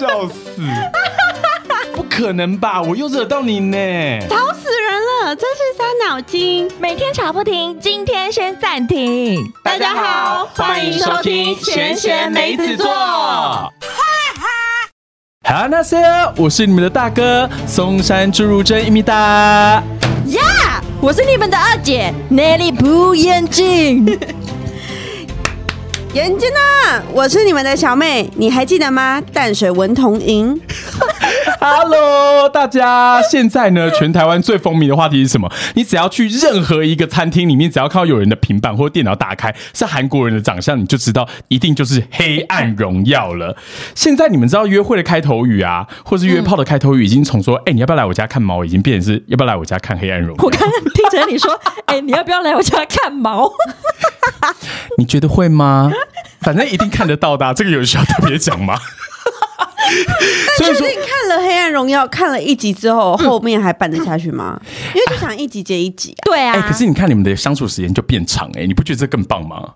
笑死！不可能吧？我又惹到你呢！吵死人了，真是伤脑筋。每天吵不停，今天先暂停。大家好，欢迎收听闲闲梅子座。哈那塞，我是你们的大哥松山侏儒真一米大。呀，我是你们的二姐 Nelly 不眼镜。眼睛呢？我是你们的小妹，你还记得吗？淡水文童莹。Hello，大家！现在呢，全台湾最风靡的话题是什么？你只要去任何一个餐厅里面，只要看到有人的平板或电脑打开是韩国人的长相，你就知道一定就是《黑暗荣耀》了。现在你们知道约会的开头语啊，或是约炮的开头语，已经从说“哎，你要不要来我家看猫”，已经变成是“要不要来我家看黑暗荣耀”。我刚刚听成你说“哎，你要不要来我家看猫”，你觉得会吗？反正一定看得到的，这个有需要特别讲吗？确定看了《黑暗荣耀》看了一集之后，后面还办得下去吗？因为就想一集接一集啊。对啊。哎，可是你看你们的相处时间就变长，哎，你不觉得这更棒吗？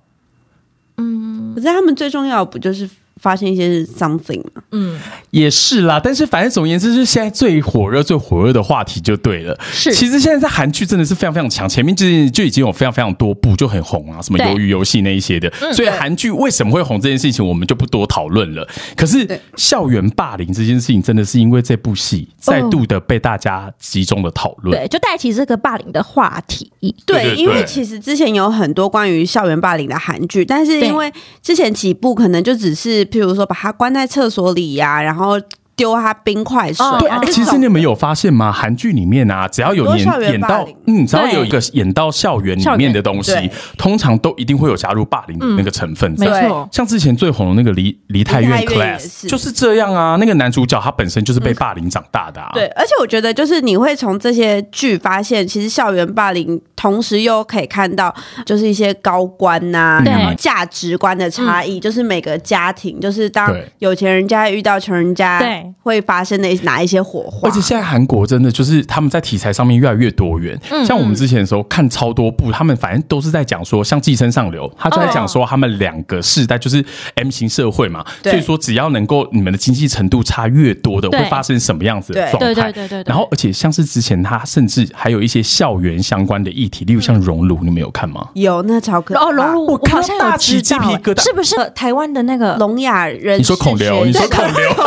嗯，可是他们最重要不就是？发现一些 something 嘛，嗯，也是啦。但是反正总而言之，是现在最火热、最火热的话题就对了。是，其实现在在韩剧真的是非常非常强，前面就就已经有非常非常多部就很红啊，什么鱿鱼游戏那一些的。所以韩剧为什么会红这件事情，我们就不多讨论了。可是校园霸凌这件事情，真的是因为这部戏再度的被大家集中的讨论，对，就带起这个霸凌的话题。对，因为其实之前有很多关于校园霸凌的韩剧，但是因为之前几部可能就只是。譬如说，把他关在厕所里呀，然后。丢他冰块水。对，其实你们有发现吗？韩剧里面啊，只要有演演到，嗯，只要有一个演到校园里面的东西，通常都一定会有加入霸凌的那个成分。没错，像之前最红的那个《梨梨泰院 Class》就是这样啊。那个男主角他本身就是被霸凌长大的。啊。对，而且我觉得就是你会从这些剧发现，其实校园霸凌，同时又可以看到就是一些高官呐，然后价值观的差异，就是每个家庭，就是当有钱人家遇到穷人家，对。会发生的哪一些火花？而且现在韩国真的就是他们在题材上面越来越多元。像我们之前的时候看超多部，他们反正都是在讲说，像《寄生上流》，他就在讲说他们两个世代就是 M 型社会嘛，所以说只要能够你们的经济程度差越多的，会发生什么样子的状态？对对对对。然后而且像是之前他甚至还有一些校园相关的议题，例如像熔炉，你们有看吗？有，那超可哦，熔炉，我好像有鸡皮疙瘩，是不是台湾的那个聋哑人？你说孔刘，你说孔刘。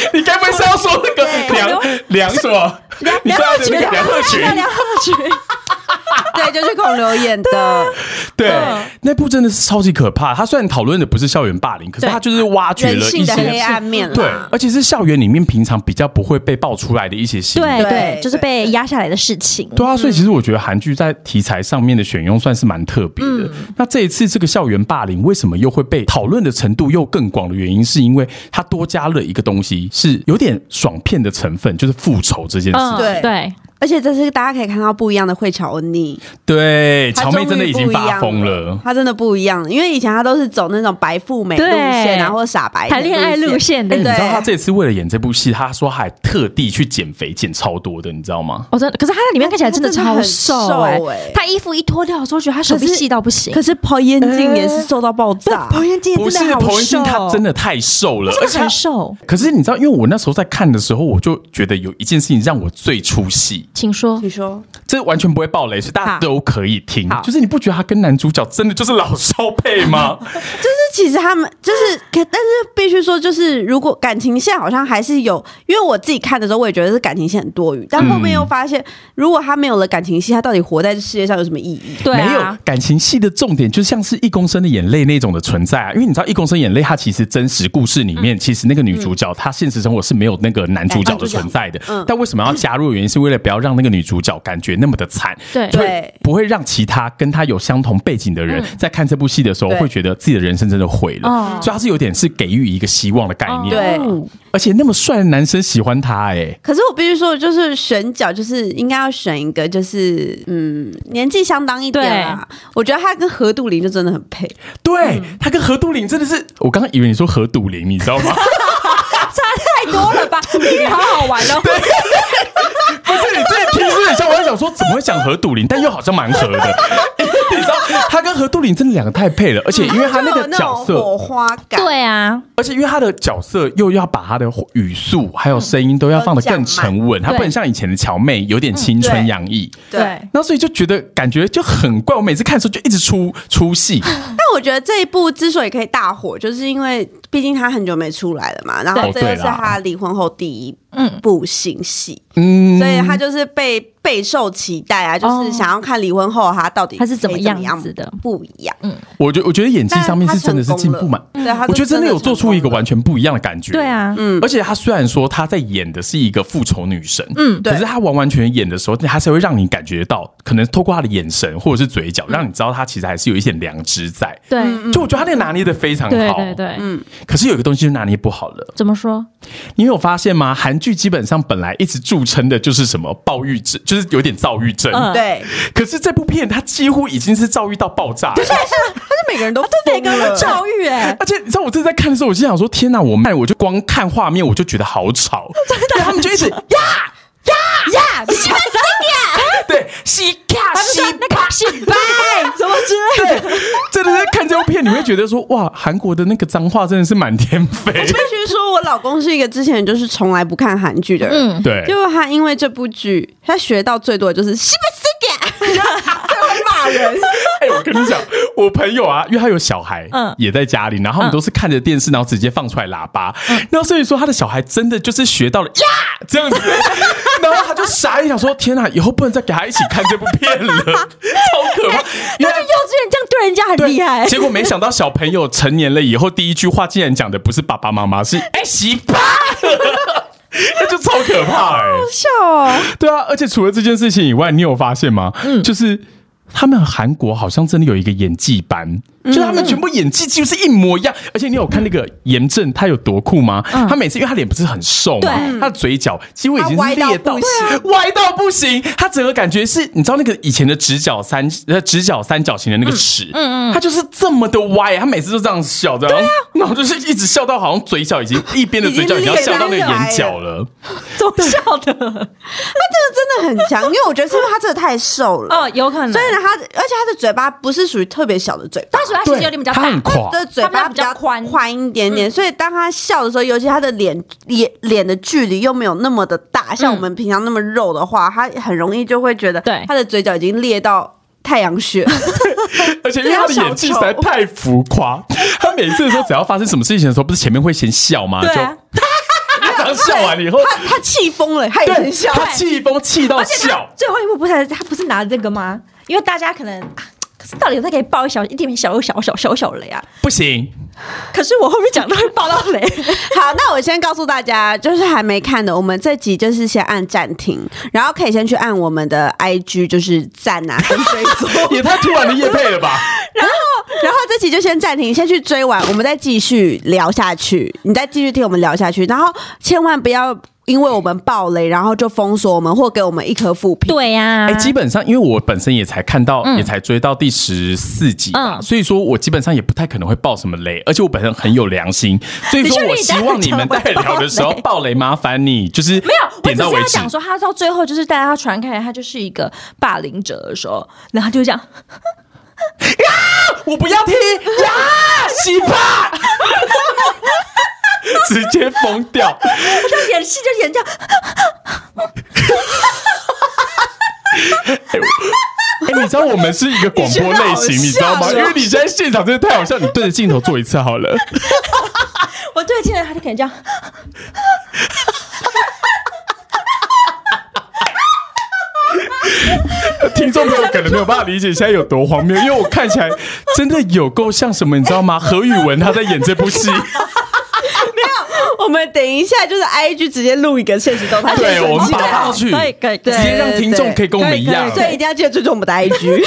你该不会是要说那个梁梁什么？梁鹤群，梁鹤群，梁鹤群。对，就是孔刘演的。对，那部真的是超级可怕。他虽然讨论的不是校园霸凌，可是他就是挖掘了一些黑暗面。对，而且是校园里面平常比较不会被爆出来的一些新闻。对对，就是被压下来的事情。对啊，所以其实我觉得韩剧在题材上面的选用算是蛮特别的。那这一次这个校园霸凌为什么又会被讨论的程度又更广的原因，是因为它多加了一个东西，是有点爽片的成分，就是复仇这件事。对对。而且这是大家可以看到不一样的慧乔恩妮，对，乔妹真的已经发疯了，她真的不一样，因为以前她都是走那种白富美路线，然后傻白谈恋爱路线的。你知道她这次为了演这部戏，她说还特地去减肥，减超多的，你知道吗？哦，真的，可是她在里面看起来真的超瘦哎，她衣服一脱掉的时候，觉得她手臂细到不行。可是彭彦静也是瘦到爆炸，彭彦静不是彭彦静，她真的太瘦了，而且瘦。可是你知道，因为我那时候在看的时候，我就觉得有一件事情让我最出戏，请说，你说。这完全不会爆雷，所以大家都可以听。就是你不觉得他跟男主角真的就是老少配吗？就是其实他们就是，但是必须说，就是如果感情线好像还是有，因为我自己看的时候，我也觉得是感情线很多余。但后面又发现，如果他没有了感情戏，他到底活在这世界上有什么意义？对，没有感情戏的重点，就像是一公升的眼泪那种的存在啊。因为你知道，一公升眼泪，它其实真实故事里面，其实那个女主角她现实生活是没有那个男主角的存在的。但为什么要加入？原因是为了不要让那个女主角感觉那么的。惨，对，不会让其他跟她有相同背景的人在看这部戏的时候会觉得自己的人生真的毁了，所以他是有点是给予一个希望的概念。对，而且那么帅的男生喜欢他，哎，可是我必须说，就是选角就是应该要选一个，就是嗯，年纪相当一点啊。我觉得他跟何杜林就真的很配，对他跟何杜林真的是，我刚刚以为你说何杜林，你知道吗？多了吧？好好玩哦。不是你这听是很像，我在想说怎么会讲何杜林，但又好像蛮合的。你知道他跟何杜林真的两个太配了，而且因为他那个角色火花感，对啊，而且因为他的角色又要把他的语速还有声音都要放得更沉稳，他不能像以前的乔妹有点青春洋溢。对，那所以就觉得感觉就很怪。我每次看的时候就一直出出戏。但我觉得这一部之所以可以大火，就是因为毕竟他很久没出来了嘛，然后这又是他离婚后第一部新戏，嗯，所以他就是被。备受期待啊，就是想要看离婚后他到底他是怎么样子的不一样。嗯，我觉我觉得演技上面是真的是进步嘛。对，我觉得真的有做出一个完全不一样的感觉。对啊，嗯，而且他虽然说他在演的是一个复仇女神，嗯，可是他完完全演的时候，他才会让你感觉到，可能透过他的眼神或者是嘴角，让你知道他其实还是有一些良知在。对，就我觉得他那个拿捏的非常好。对对对，嗯。可是有一个东西就拿捏不好了。怎么说？你有发现吗？韩剧基本上本来一直著称的就是什么暴郁症，就是有点躁郁。症，对。可是这部片它几乎已经是躁郁到爆炸，对，是，他是每个人都 每个人都躁郁哎。而且你知道我正在看的时候，我就想说：天哪！我卖我就光看画面我就觉得好吵，真的。他们就一直 呀呀呀，你小声点。对，洗卡洗卡洗白什么之类的。真的在看这部片，你会觉得说：哇，韩国的那个脏话真的是满天飞。我必须说，我老公是一个之前就是从来不看韩剧的人，对，就他因为这部剧。他学到最多的就是是不是点，哎，我跟你讲，我朋友啊，因为他有小孩，嗯，也在家里，然后我们都是看着电视，然后直接放出来喇叭，然后所以说他的小孩真的就是学到了呀这样子，然后他就傻一想说：天哪，以后不能再给他一起看这部片了，超可怕！因为幼稚园这样对人家很厉害，结果没想到小朋友成年了以后，第一句话竟然讲的不是爸爸妈妈，是哎媳妇。那就超可怕哎！好笑哦。对啊，而且除了这件事情以外，你有发现吗？嗯，就是他们韩国好像真的有一个演技班。就是他们全部演技几乎是一模一样，而且你有看那个严正他有多酷吗？他每次因为他脸不是很瘦嘛，他的嘴角几乎已经是裂到歪到不行，他整个感觉是你知道那个以前的直角三呃直角三角形的那个齿，嗯嗯，他就是这么的歪，他每次都这样笑的，然后就是一直笑到好像嘴角已经一边的 嘴角已经要笑到那个眼角了，怎么笑的？他这个真的很强，因为我觉得是因为他真的太瘦了。哦，有可能，所以呢，他而且他的嘴巴不是属于特别小的嘴巴。他其实有点比较大，他的嘴巴比较宽。宽一点点，所以当他笑的时候，尤其他的脸脸脸的距离又没有那么的大，像我们平常那么肉的话，他很容易就会觉得，对。他的嘴角已经裂到太阳穴，而且因为 他的演技实在太浮夸，他每次的时候只要发生什么事情的时候，不是前面会先笑吗？就刚笑完以后，他他气疯了，他也笑，他气疯气到笑。最后一幕不是他不是拿这个吗？因为大家可能。可是到底有在可以爆一小一点点小小小小小雷啊？不行。可是我后面讲都会爆到雷。好，那我先告诉大家，就是还没看的，我们这集就是先按暂停，然后可以先去按我们的 IG，就是赞啊 跟追踪。也太突然的夜配了吧？然后，然后这集就先暂停，先去追完，我们再继续聊下去。你再继续听我们聊下去，然后千万不要。因为我们暴雷，然后就封锁我们或给我们一颗负评。对呀，哎，基本上因为我本身也才看到，也才追到第十四集吧，所以说我基本上也不太可能会爆什么雷，而且我本身很有良心，所以说我希望你们在聊的时候爆雷，麻烦你就是没有。点到为止。讲说他到最后就是大家传开，他就是一个霸凌者的时候，然后就这样 呀，我不要听！呀，洗吧。直接疯掉！我就演戏就演这样。哎，你知道我们是一个广播类型，你知道吗？因为你在现场真的太好笑，你对着镜头做一次好了。我对着镜头，他就可以这样。听众朋友可能没有办法理解现在有多荒谬，因为我看起来真的有够像什么，你知道吗？何宇文他在演这部戏。我们等一下就是 I G 直接录一个现实动态，对，我们发上去，可以，可以，直接让听众可以跟我们一样，所以一定要记得追踪我们的 I G，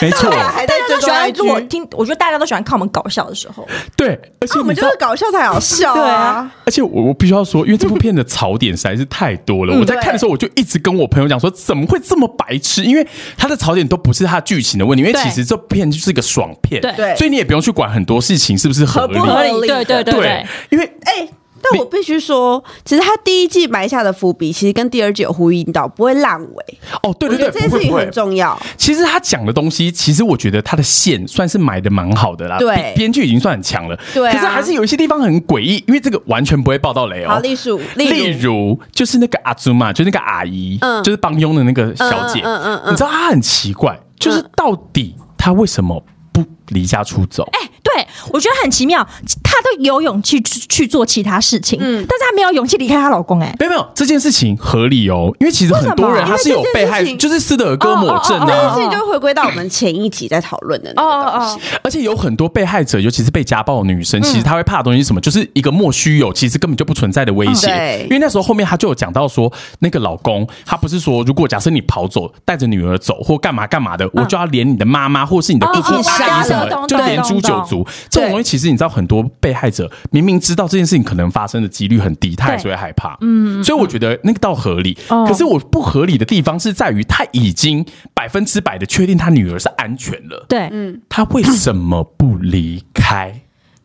没错，还在追踪 I G。我听，我觉得大家都喜欢看我们搞笑的时候，对，而且我们就是搞笑才好笑，对啊。而且我我必须要说，因为这部片的槽点实在是太多了，我在看的时候我就一直跟我朋友讲说，怎么会这么白痴？因为它的槽点都不是它剧情的问题，因为其实这片就是一个爽片，对，所以你也不用去管很多事情是不是合不，合理，对对对。对，因为哎。但我必须说，其实他第一季埋下的伏笔，其实跟第二季有呼应到，不会烂尾。哦，对对对，这件事情很重要。其实他讲的东西，其实我觉得他的线算是埋的蛮好的啦。对编编剧已经算很强了。对啊可是还是有一些地方很诡异，因为这个完全不会爆到雷好，哦。例如，例如，就是那个阿祖嘛，就那个阿姨，嗯就是帮佣的那个小姐，嗯嗯嗯嗯你知道她很奇怪，就是到底她为什么不离家出走？哎、对我觉得很奇妙，她都有勇气去去做其他事情，嗯但是她没有勇气离开她老公、哎，没有没有，这件事情合理哦，因为其实很多人他是有被害就是斯德哥尔摩症哦哦这件啊事，情就回归到我们前一集在讨论的那个东西。而且有很多被害者，尤其是被家暴的女嗯生，其实她会怕的东西是什么？就是一个莫须有，其实根本就不存在的威胁。对因为那时候后面她就有讲到说，那个老公他不是说，如果假设你跑走，带着女儿走或干嘛干嘛的，我就要连你的妈妈或是你的姑姑哦阿姨什就连诛九族。这种东西其实你知道，很多被害者明明知道这件事情可能发生的几率很低，他还是会害怕。嗯，所以我觉得那个倒合理。哦可是我不合理的地方是在于，他已经百分之百的确定他女儿是安全了。对，嗯他为什么不离开？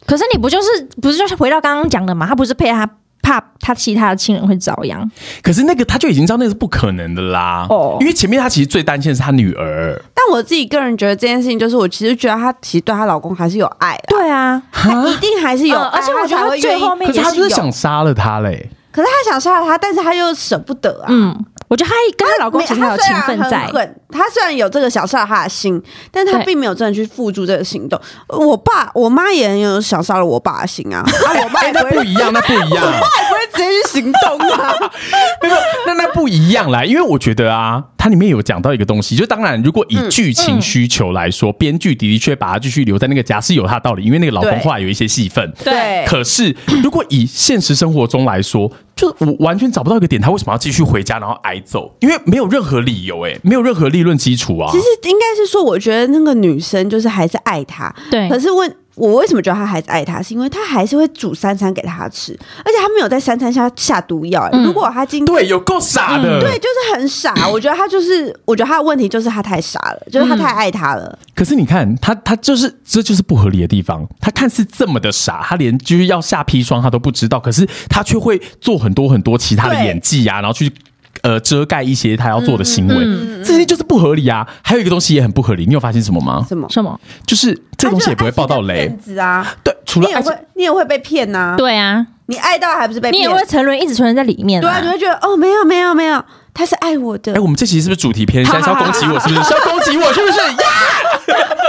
可是你不就是不是就是回到刚刚讲的嘛？他不是配他怕他其他的亲人会遭殃，可是那个他就已经知道那是不可能的啦。哦因为前面他其实最担心的是他女儿。但我自己个人觉得这件事情，就是我其实觉得她其实对她老公还是有爱的，对啊，她一定还是有而且我觉得最后面可是他是想杀了他嘞。可是她想杀了他，但是她又舍不得啊。嗯，我觉得她跟她老公其实还有情分在她虽然有这个想杀了他的心，但是她对并没有真的去付诸这个行动。我爸、我妈也很有想杀了我爸的心啊，啊，我妈不会，那不一样，那不一样。我爸也不会直接去行动啊。没有，那那不一样啦，因为我觉得啊，它里面有讲到一个东西，就当然，如果以剧情需求来说，编剧的的确把他继续留在那个家是有他的道理，因为那个老公对后来有一些戏份。对可是如果以现实生活中来说，就我完全找不到一个点，他为什么要继续回家然后挨揍？因为没有任何理由、哎，没有任何理论基础啊。其实应该是说，我觉得那个女生就是还是爱他，对可是问我为什么觉得他还是爱他，是因为他还是会煮三餐给他吃，而且他没有在三餐下下毒药、欸如果他今对，有够傻的。对，就是很傻。我觉得他就是，我觉得他的问题就是他太傻了，就是他太爱他了。可是你看，他他就是这就是不合理的地方。他看似这么的傻，他连就是要下砒霜他都不知道，可是他却会做很多很多其他的演技啊，然后去。呃，遮盖一些他要做的行为，这些就是不合理啊。还有一个东西也很不合理，你有发现什么吗？什么？什么？就是这个东西也不会爆到雷啊！对，除了你也会，你也会被骗呐、对啊，你爱到还不是被骗？你也会沉沦，一直沉沦在里面、对啊，你会觉得哦，没有没有没有，他是爱我的。哎，我们这期是不是主题偏？现 在是要攻击我，是不是？是要攻击我，是不是？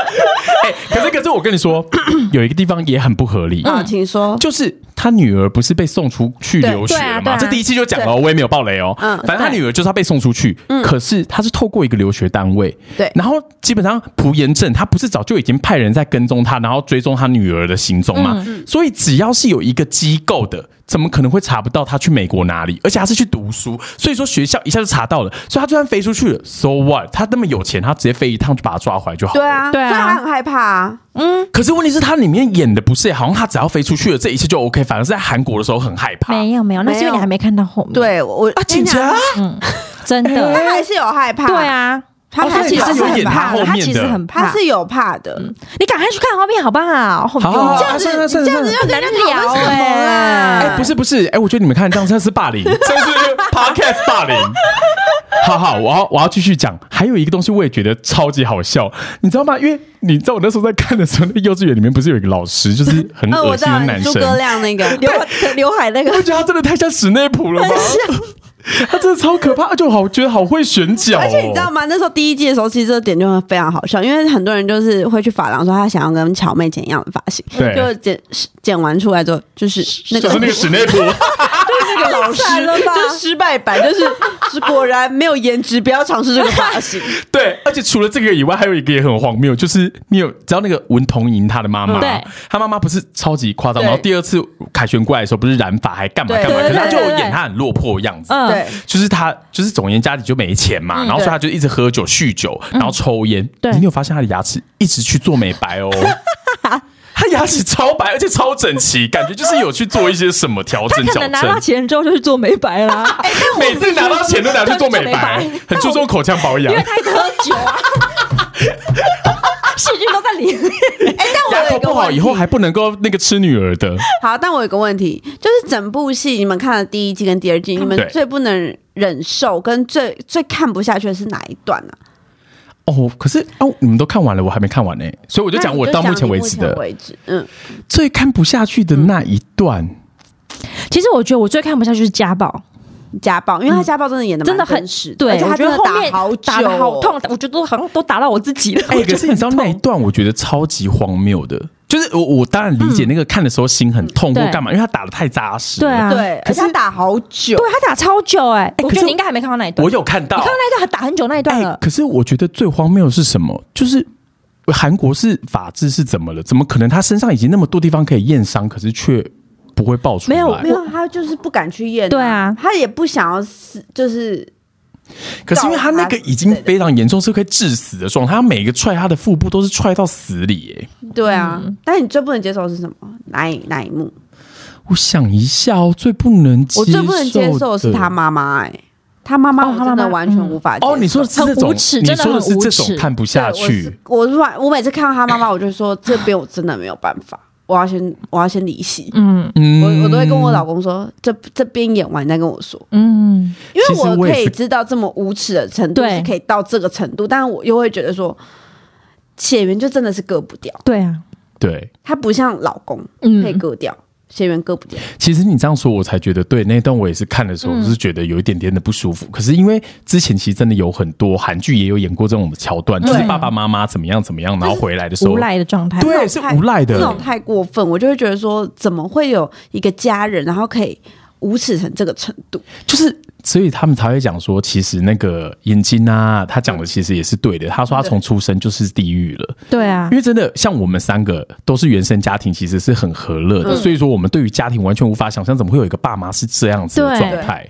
呀！哎，可是可是我跟你说，有一个地方也很不合理，啊，请说。就是他女儿不是被送出去留学了吗？啊啊这第一期就讲了，我也没有爆雷哦。嗯反正他女儿就是他被送出去，嗯可是他是透过一个留学单位，对然后基本上朴妍正他不是早就已经派人在跟踪他，然后追踪他女儿的行踪吗？所以只要是有一个机构的。怎么可能会查不到他去美国哪里？而且他是去读书，所以说学校一下就查到了。所以他就算飞出去了，so what？他那么有钱，他直接飞一趟就把他抓回来就好了。对啊，对啊所以他很害怕啊。嗯可是问题是，他里面演的不是，好像他只要飞出去了，这一切就 OK。反而是在韩国的时候很害怕。没有没有，那是因为你还没看到后面。，对我啊，警察，嗯真的，他还是有害怕。对，啊，哦他他其实是很怕的，他其实很怕。他是有怕的。你赶快去看后面好不好？好这样子这样子要跟人家讨论什么哎啦？哎，不是不是，哎，我觉得你们看这样这是霸凌，这是 podcast 霸凌。好好，我要我要继续讲。还有一个东西，我也觉得超级好笑，你知道吗？因为你知道我那时候在看的时候，那幼稚园里面不是有一个老师，就是很呃，恶心的男生，诸葛亮那个刘刘海那个你不觉得他真的太像史内普了吗？他真的超可怕，就好觉得好会选角、哦，而且你知道吗？那时候第一季的时候，其实这个点就非常好笑，因为很多人就是会去发廊说他想要跟乔妹剪一样的发型，对。就剪剪完出来之后，就是那个就是那个史内普。就是那个老师了吧。就是失败版，就是是果然没有颜值，不要尝试这个发型。对，而且除了这个以外，还有一个也很荒谬，就是你有知道那个文童莹她的妈妈，对，她妈妈不是超级夸张，然后第二次凯旋过来的时候，不是染发还干嘛干嘛，可是她就演她很落魄的样子。嗯对，就是他，就是总言家里就没钱嘛，然后所以他就一直喝酒、酗酒，然后抽烟。对你有发现他的牙齿一直去做美白哦？他牙齿超白，而且超整齐，感觉就是有去做一些什么调整、矫他可能拿到。钱之后就去做美白啦，每次拿到钱都拿去做美白白，很注重口腔保养因为。他一直喝酒啊，细菌都在里面。哎，但我 有一个好以后还不能够那个吃女儿的。好，但我有个问题，就是整部戏你们看了第一季跟第二季，你们最不能忍受跟最最看不下去的是哪一段呢、哦，可是哦，你们都看完了，我还没看完呢，所以我就讲我到目前为止的为止，嗯，最看不下去的那一段。其实我觉得我最看不下去是家暴，家暴，因为他家暴真的演的真的很真实，对，而且他真的打好久、打的好痛，，我觉得都好像都打到我自己了。可是你知道那一段，我觉得超级荒谬的。就是我，我当然理解那个看的时候心很痛或对干嘛，因为他打的太扎实。对啊对，可是他打好久，对他打超久哎、我觉得你应该还没看到那一段。我有看到你看到那一段，他打很久那一段哎、了。可是我觉得最荒谬的是什么？就是韩国是法治是怎么了？怎么可能他身上已经那么多地方可以验伤，可是却不会爆出来？没有没有，他就是不敢去验、对啊他也不想要死，就是可是因为他那个已经非常严重，是可以致死的状态，他每个踹他的腹部都是踹到死里。耶。对啊。嗯但你最不能接受的是什么？哪一哪一幕？我想一下哦，最不能接我最不能接受的是他妈妈，哎，他妈妈哦他妈妈我真的完全无法接受。哦，你说的是这种，你说的是这种看不下去。我是我我每次看到他妈妈，我就说这边我真的没有办法，我要先我要先离席。嗯。嗯。我我都会跟我老公说，这这边演完再跟我说，嗯，因为我可以知道这么无耻的程度对。是可以到这个程度，但是我又会觉得说，血缘就真的是割不掉，对啊，对，他不像老公嗯。可以割掉，血缘割不掉。其实你这样说，我才觉得对。那一段我也是看的时候，嗯我是觉得有一点点的不舒服。可是因为之前其实真的有很多韩剧也有演过这种的桥段，就是爸爸妈妈怎么样怎么样，然后回来的时候无，赖的状态。对，是太无赖的这种。太过分，我就会觉得说，怎么会有一个家人，然后可以无耻成这个程度？就是，所以他们才会讲说，其实那个眼睛啊，他讲的其实也是对的。他说他从出生就是地狱了，对啊因，为真的像我们三个都是原生家庭，其实是很和乐的，所以说我们对于家庭完全无法想象，怎么会有一个爸妈是这样子的状态。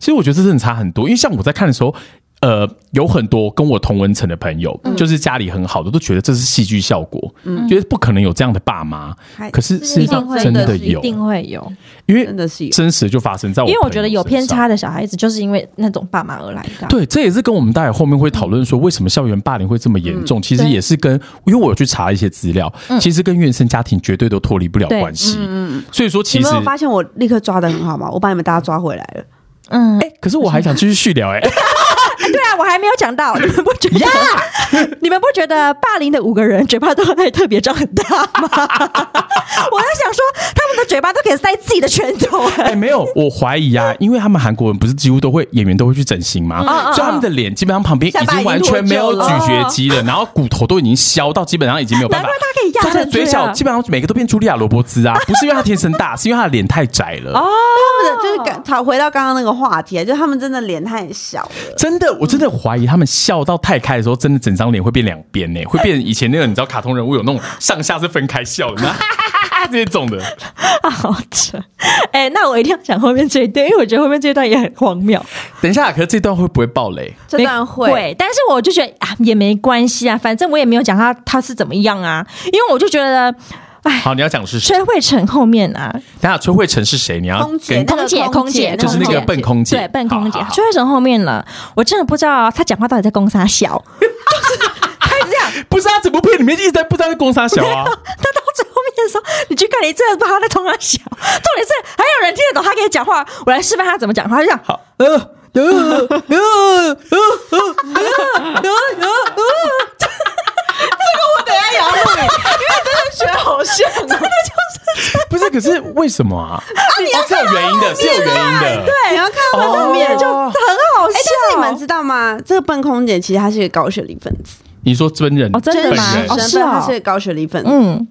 其实我觉得这真的差很多，因为像我在看的时候。呃，有很多跟我同文层的朋友，就是家里很好的，都觉得这是戏剧效果，觉得不可能有这样的爸妈。可是事实上一定会真的有一，定会有，因为真的是有真实的就发生在我，因为我觉得有偏。差的小孩子，就是因为那种爸妈而来的。对，这也是跟我们待会后面会讨论说，为什么校园霸凌会这么严重。其实也是跟，因为我有去查一些资料，其实跟原生家庭绝对都脱离不了关系。嗯所以说，其实你们有发现我立刻抓的很好吗？我把你们大家抓回来了。嗯，哎，可是我还想继续续聊，哎，对啊，我还没有讲到，你们不觉得？你们不觉得霸凌的五个人嘴巴都还特别张很大吗？我在想说，他们的嘴巴都可以塞自己的拳头、哎，没有，我怀疑啊，因为他们韩国人不是几乎都会演员都会去整形吗？嗯所以他们的脸基本上旁边已经完全没有咀嚼肌了，然后骨头都已经削到基本上已经没有办法难怪。他可以压他的成这样嘴角基本上每个都变茱莉亚罗伯兹啊，不是因为他天生大，是因为他的脸太窄了。哦，他们的就是刚讨回到刚刚那个话题啊，就他们真的脸太小了。真的，我真的怀疑他们笑到太开的时候，真的整张脸会变两边呢，会变以前那个你知道卡通人物有那种上下是分开笑的，哈哈哈哈这种的。好扯！哎、那我一定要讲后面这一段，因为我觉得后面这一段也很荒谬。等一下，可是这段会不会爆雷？这段会，会，但是我就觉得啊，也没关系啊，反正我也没有讲他他是怎么样啊，因为我就觉得，哎，好，你要讲的是谁？崔慧成后面啊，等下崔慧成是谁？你要空姐空姐，空姐，就是那个笨空姐对，笨空姐崔慧成后面了，我真的不知道他讲话到底在攻啥小，就是他一直这样，不是他怎么片里面一直在不知道在攻啥小啊。他到最后面的时候，你去看，你真的不知在冲他小。重点是还有人听得懂他跟你讲话，我来示范他怎么讲话，他就这样，好，呃呃呃呃呃呃呃我等一下也要录影，因为真的觉得好像，真的就是不是，可是为什么啊？哦是有原因的，是有原因的。对，你要看到后面哦就很好哎，但是你们知道吗？这个笨空姐其实她是一个高学历分子，你说真人哦真的吗？哦是实身份她哦是一个高学历分子。嗯，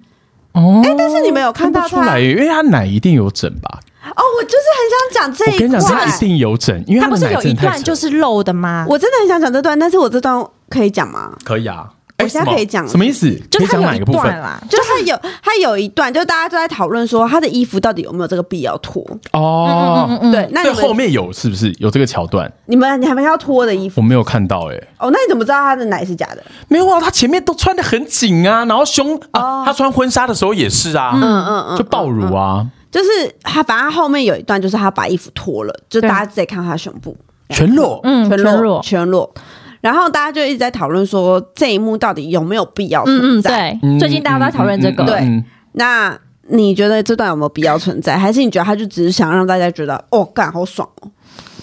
哦，哎，但是你们有看到她出来，因为她奶一定有整吧？哦，我就是很想讲这一我跟你讲，他块一。定有整，因为的他不是有一段就是漏的吗？我真的很想讲这段，但是我这段可以讲吗？可以啊。我现在可以讲什么意思？就是他有一哪个部分？段啦，就是他有他有一段，就大家都在讨论说他的衣服到底有没有这个必要脱？哦，嗯对，那对，你后面有是不是有这个桥段？你们你还没要脱的衣服我没有看到哎、哦？那你怎么知道他的奶是假的？没有啊，他前面都穿的很紧啊，然后胸啊，他穿婚纱的时候也是啊，嗯嗯嗯，就爆乳啊，就是他，反正后面有一段就是他把衣服脱了，就大家直接看他胸部全裸。嗯，全裸，全裸，然后大家就一直在讨论说这一幕到底有没有必要嗯嗯，存在？对，最近大家都在讨论这个，对嗯那你觉得这段有没有必要存在？还是你觉得他就只是想让大家觉得哦，干好爽哦？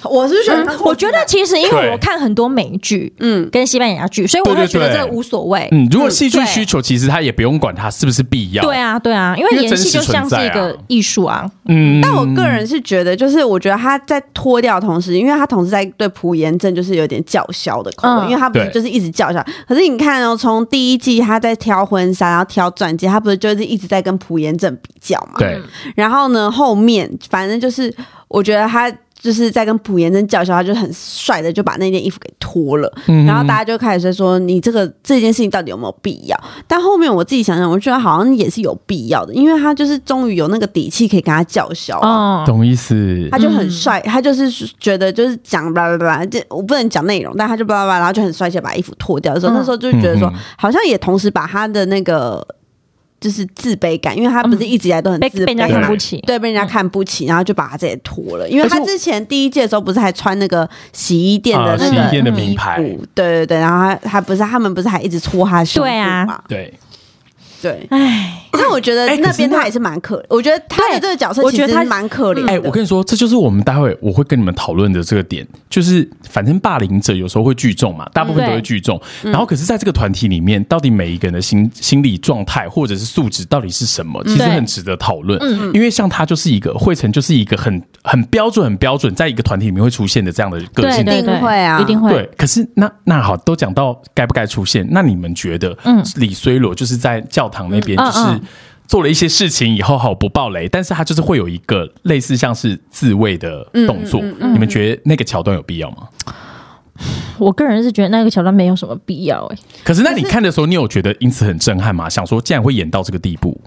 我是觉得，嗯我觉得其实因为我看很多美剧，嗯，跟西班牙剧，所以我会觉得这个无所谓。嗯，如果戏剧需求，其实他也不用管它是不是必要。对，啊，对啊，因为演戏就像是一个啊艺术啊。嗯，但我个人是觉得，就是我觉得他在脱掉的同时，因为他同时在对朴妍正就是有点叫嚣的口嗯吻，因为他不是就是一直叫嚣。可是你看哦，从第一季他在挑婚纱，然后挑钻戒，他不是就是一直在跟朴妍正比较嘛？。对，然后呢，后面反正就是我觉得他。就是在跟朴妍真叫嚣，他就很帅的就把那件衣服给脱了，嗯然后大家就开始在说你这个这件事情到底有没有必要？但后面我自己想想，我觉得好像也是有必要的，因为他就是终于有那个底气可以跟他叫嚣懂意思。他。就很帅，他就是觉得就是讲巴拉巴拉，这我不能讲内容，但他就巴拉巴拉，然后就很帅气地把衣服脱掉的时候，嗯。那时候就觉得说好像也同时把他的那个就是自卑感，因为他不是一直以来都很自卑被被人家嘛看不起。对，被人家看不起，然后就把他这也脱了。因为他之前第一届的时候，不是还穿那个洗衣店的啊那个洗衣店的名牌对对对，然后他他不是他们不是还一直戳他胸部对啊？对，对。唉，但 我觉得那那边他也是蛮可，我觉得他的这个角色其实我觉得他蛮可怜的。哎、我跟你说，这就是我们待会我会跟你们讨论的这个点，就是反正霸凌者有时候会聚众嘛，大部分都会聚众。然后，可是在这个团体里面，到底每一个人的心心理状态或者是素质到底是什么，其实很值得讨论。因为像他就是一个惠成，就是一个很很标准、很标准，在一个团体里面会出现的这样的个性。一定会啊一定会。对，可是那那好，都讲到该不该出现，那你们觉得，嗯李虽罗就是在教堂那边，嗯就是嗯做了一些事情以后，好不爆雷，但是他就是会有一个类似像是自卫的动作，嗯你们觉得那个桥段有必要吗？我个人是觉得那个桥段没有什么必要、哎，可是那你看的时候，你有觉得因此很震撼吗？想说竟然会演到这个地步，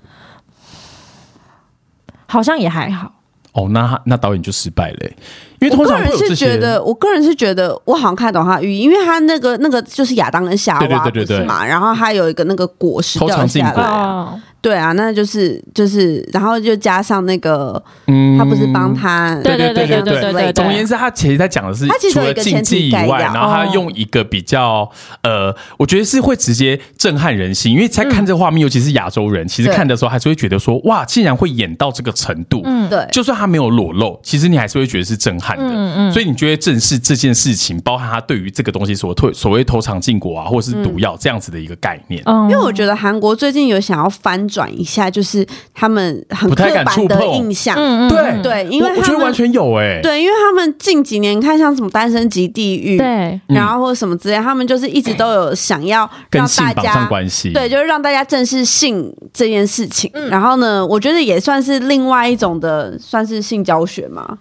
好像也还好。哦，那那导演就失败了欸、因为我通常会个人是觉得，我个人是觉得，我好像看懂他的寓意，因为他那个那个就是亚当跟夏娃对对嘛，然后他有一个那个果实偷掉下来。对啊，那就是就是，然后就加上那个，嗯。他不是帮他，对对对对对对对总而言之，他其实在讲的是他其实除了禁有一个前忌以外，然后他哦用一个比较呃，我觉得是会直接震撼人心，因为在看这个画面，尤其是亚洲人，其实看的时候还是会觉得说，哇，竟然会演到这个程度。嗯，对，就算他没有裸露，其实你还是会觉得是震撼的，嗯嗯。所以你觉得正视这件事情，包含他对于这个东西所推所谓偷尝禁果啊，或者是毒药这样子的一个概念。嗯。因为我觉得韩国最近有想要翻转一下，就是他们很刻不太敢触板的印象，嗯嗯对对，因为我我觉得完全有哎、对，因为他们近几年看像什么《单身级地狱》，对，然后或者什么之类，他们就是一直都有想要跟让大性绑上家。关系。对，就是让大家正视性这件事情。嗯。然后呢，我觉得也算是另外一种的，算是性教学嘛，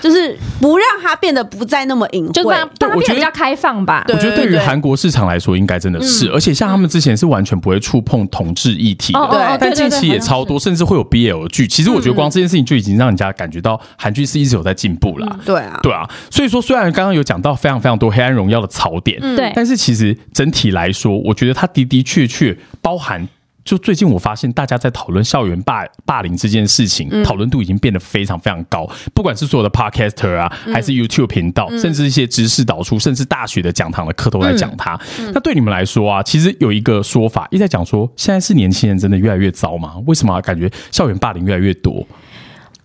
就是不让它变得不再那么隐晦。就让让它我觉得变得比较开放吧。对我觉得对于韩国市场来说，应该真的是，而且像他们之前是完全不会触碰同志议题的，哦哦哦但近期也对对对超多，甚至会有 BL 剧。其实我觉得光这件事情就已经让人家感觉到韩剧是一直有在进步啦。对啊，对啊，所以说虽然刚刚有讲到非常非常多《黑暗荣耀》的槽点，对但是其实整体来说，我觉得它的的确确包含。就最近我发现，大家在讨论校园霸霸凌这件事情，讨论度已经变得非常非常高。不管是所有的 podcaster 啊，还是 YouTube 频道，甚至一些知识导出，甚至大学的讲堂的课都在讲它。那对你们来说啊，其实有一个说法一直在讲说，现在是年轻人真的越来越糟吗？为什么感觉校园霸凌越来越多？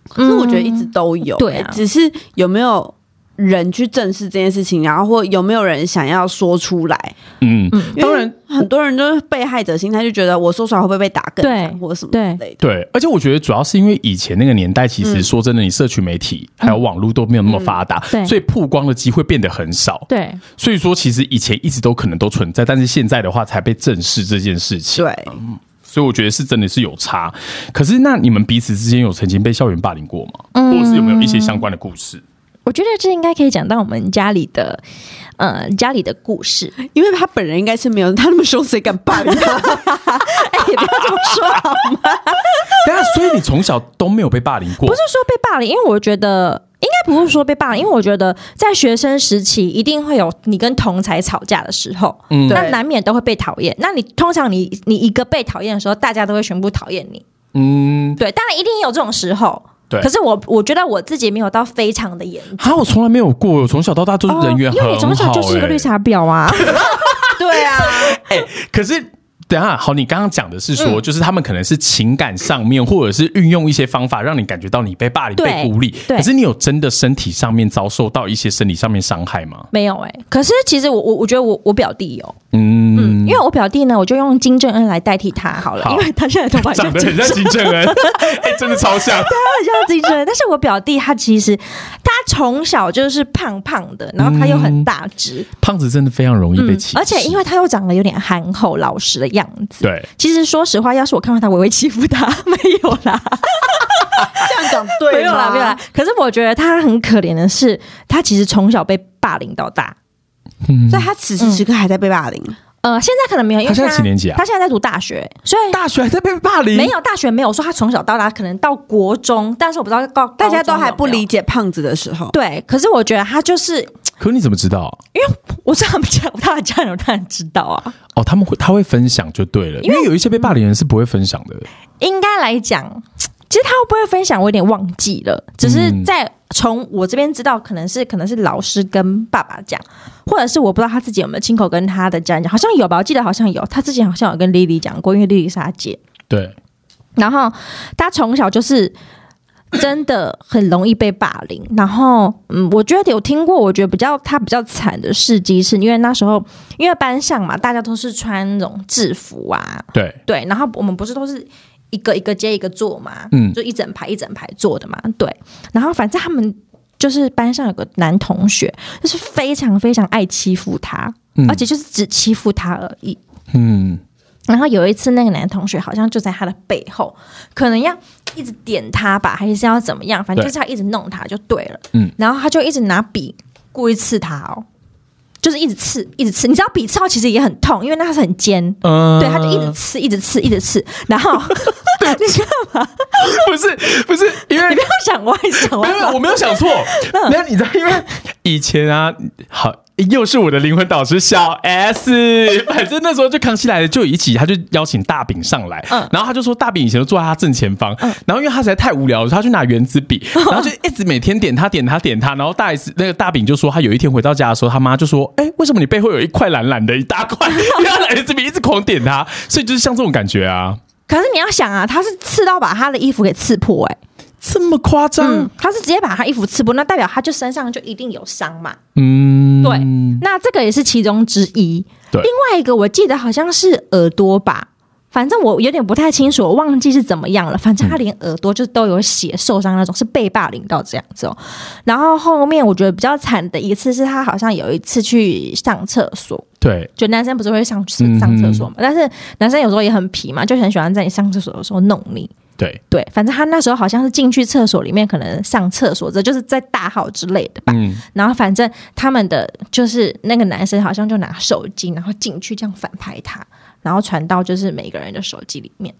可是我觉得一直都有、对啊只是有没有人去正视这件事情，然后或有没有人想要说出来？嗯，当然，很多人都是被害者心态，就觉得我说出来会不会被打更惨对或者什么对之类的。对，而且我觉得主要是因为以前那个年代，其实说真的，你社群媒体还有网络都没有那么发达，对所以曝光的机会变得很少。对，所以说，其实以前一直都可能都存在，但是现在的话才被正视这件事情。对，所以我觉得是真的是有差。可是，那你们彼此之间有曾经被校园霸凌过吗？嗯或者是有没有一些相关的故事？我觉得这应该可以讲到我们家里的，呃，家里的故事。因为他本人应该是没有他那么凶，谁敢霸凌他？哎，也不要这么说好吗？对啊，所以你从小都没有被霸凌过？不是说被霸凌，因为我觉得应该不是说被霸凌，因为我觉得在学生时期一定会有你跟同才吵架的时候，嗯那对难免都会被讨厌。那你通常你你一个被讨厌的时候，大家都会全部讨厌你。嗯，对，当然一定有这种时候。对可是我我觉得我自己没有到非常的严重。啊，我从来没有过，我从小到大都是人缘很好、哦因为你从小就是一个绿欸茶婊啊。对啊，哎可是等下，好，你刚刚讲的是说，就是他们可能是情感上面，或者是运用一些方法，让你感觉到你被霸凌、被孤立。对可是你有真的身体上面遭受到一些生理上面伤害吗？没有哎、可是其实我我我觉得我我表弟有，嗯，为我表弟呢，我就用金正恩来代替他好了，好因为他现在头发长得很像金正恩，哎、真的超像。他很像金正恩，但是我表弟他其实他从小就是胖胖的，然后他又很大只，胖子真的非常容易被欺负、嗯而且因为他又长得有点憨厚老实的样子。对，其实说实话，要是我看到他，我会欺负他，没有啦，这样讲对没有啦，吗没有啦。可是我觉得他很可怜的是，他其实从小被霸凌到大。嗯所以他此时此刻还在被霸凌。呃，现在可能没有，因为他现在几年级啊他现在在读大学，所以大学还在被霸凌，没有大学没有说他从小到大可能到国中，但是我不知道高大家都还不理解。胖子的时候，对，可是我觉得他就是，可你怎么知道？因为我是他们家，他的家人当然知道啊。哦，他们会他会分享就对了，因为有一些被霸凌人是不会分享的。应该来讲，其实他会不会分享，我有点忘记了。只是嗯在从我这边知道，可能是可能是老师跟爸爸讲，或者是我不知道他自己有没有亲口跟他的家人讲，好像有吧？我记得好像有，他之前好像有跟莉莉讲过，因为莉莉是他姐。对，然后他从小就是真的很容易被霸凌。然后，嗯，我觉得有听过，我觉得比较他比较惨的事迹，是因为那时候因为班上嘛，大家都是穿那种制服啊，对，对，然后我们不是都是一个一个接一个坐嘛，嗯就一整排一整排坐的嘛，对。然后反正他们就是班上有个男同学，就是非常非常爱欺负他，嗯而且就是只欺负他而已。嗯，然后有一次，那个男同学好像就在他的背后，可能要一直点他吧，还是要怎么样？反正就是要一直弄他就对了。嗯然后他就一直拿笔故意刺他哦，就是一直刺，一直刺。你知道笔刺到其实也很痛，因为那是很尖。呃对，他就一直刺，一直刺，一直刺。然后 你知道吗？不是不是因为你不要想歪，想歪。没有，我没有想错。嗯。没有，你知道，因为以前啊，好，又是我的灵魂导师小 S。反正那时候就康熙来了，就一起，他就邀请大饼上来，嗯。然后他就说大饼以前都坐在他正前方，嗯。然后因为他实在太无聊了，他去拿圆珠笔，然后就一直每天点他点他点他，然后大 S 那个大饼就说，他有一天回到家的时候，他妈就说，哎，为什么你背后有一块蓝蓝的一大块？因为他拿圆珠笔一直狂点他，所以就是像这种感觉啊，可是你要想啊，他是刺到把他的衣服给刺破、哎，这么夸张嗯，，他是直接把他衣服刺破，那代表他就身上就一定有伤嘛。嗯，对，那这个也是其中之一。对另外一个我记得好像是耳朵吧，反正我有点不太清楚，我忘记是怎么样了。反正他连耳朵就都有血受伤那种，是被霸凌到这样子哦。然后后面我觉得比较惨的一次是他好像有一次去上厕所，对，就男生不是会上上厕所嘛，但是男生有时候也很皮嘛，就很喜欢在你上厕所的时候弄你。对，对，反正他那时候好像是进去厕所里面，可能上厕所，这就是在大号之类的吧。嗯，然后反正他们的就是那个男生好像就拿手机，然后进去这样反拍他，然后传到就是每个人的手机里面，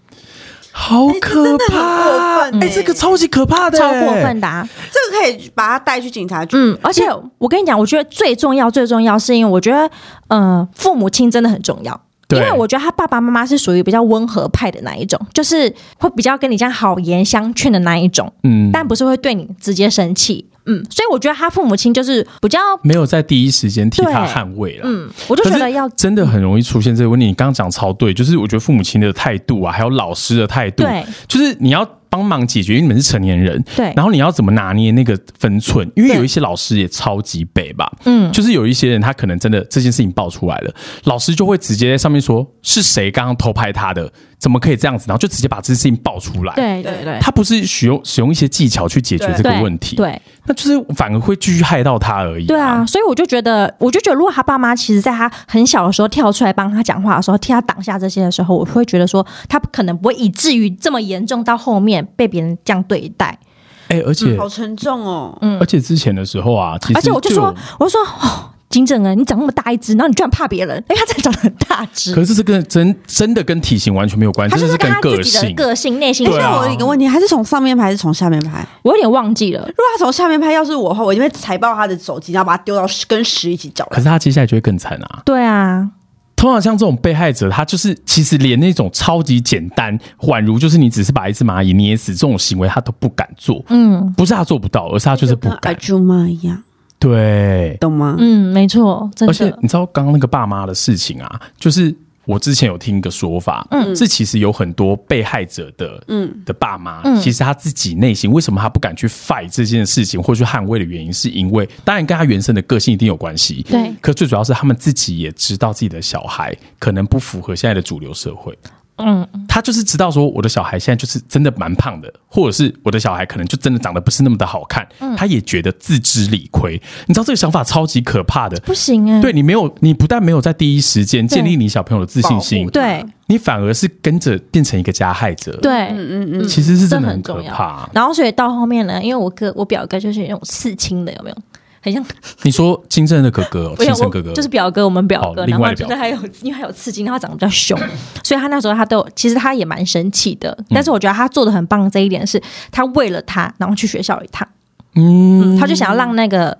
好可怕！哎、这个超级可怕的、超过分。的、啊。这个可以把他带去警察局。嗯，而且我跟你讲，我觉得最重要、最重要是因为我觉得，呃，父母亲真的很重要。因对为我觉得他爸爸妈妈是属于比较温和派的那一种，就是会比较跟你这样好言相劝的那一种，嗯，但不是会对你直接生气。嗯，所以我觉得他父母亲就是比较，没有在第一时间替他捍卫了。嗯，我就觉得要真的很容易出现这个问题。你刚刚讲超对，就是我觉得父母亲的态度啊，还有老师的态度，对，就是你要帮忙解决，因为你们是成年人，对。然后你要怎么拿捏那个分寸？因为有一些老师也超级北吧，嗯，就是有一些人他可能真的这件事情爆出来了，老师就会直接在上面说是谁刚刚偷拍他的，怎么可以这样子，然后就直接把这件事情爆出来。，对对对，他不是使用使用一些技巧去解决对这个对问题，，对。那就是反而会继续害到他而已、对啊，，所以我就觉得，我就觉得，如果他爸妈其实在他很小的时候跳出来帮他讲话的时候，替他挡下这些的时候，我会觉得说，他可能不会以至于这么严重，到后面被别人这样对待。哎、而且、好沉重哦。嗯而且之前的时候啊，其实而且我就说，我就说，哦，金正恩，你长那么大一只，然后你居然怕别人，因 为他真的长得很大只，可是这跟真真的跟体型完全没有关系，他就是跟他自己的性。个性、内心。对啊我有一个问题，他是从上面拍还是从下面拍？我有点忘记了。如果他从下面拍，要是我的话，我一定会踩爆他的手机，然后把他丢到跟屎一起搅可是他接下来就会更惨啊！对啊，通常像这种被害者，他就是其实连那种超级简单，宛如就是你只是把一只蚂蚁捏死这种行为，他都不敢做。嗯不是他做不到，而是他就是不敢。朱妈一样，对，懂吗？嗯，没错，真而且。你知道刚刚那个爸妈的事情啊，就是我之前有听一个说法，嗯，是其实有很多被害者的，嗯的爸妈，其实他自己内心为什么他不敢去 fight 这件事情或去捍卫的原因，是因为当然跟他原生的个性一定有关系，对，可最主要是他们自己也知道自己的小孩可能不符合现在的主流社会。嗯，他就是知道说我的小孩现在就是真的蛮胖的，或者是我的小孩可能就真的长得不是那么的好看，他也觉得自知理亏。你知道这个想法超级可怕的，不行哎。对你没有，你不但没有在第一时间建立你小朋友的自信心，对你反而是跟着变成一个加害者。对，嗯嗯嗯，其实是真的很可怕。然后所以到后面呢，因为我哥我表哥就是那种刺青的，有没有？很像你说金正恩的哥哥，亲生哥哥就是表哥，我们表哥。然后就是还有，因为还有刺青，然后长得比较凶，所以他那时候他都其实他也蛮生气的。但是我觉得他做的很棒，这一点是他为了他，然后去学校一趟。嗯，他就想要让那个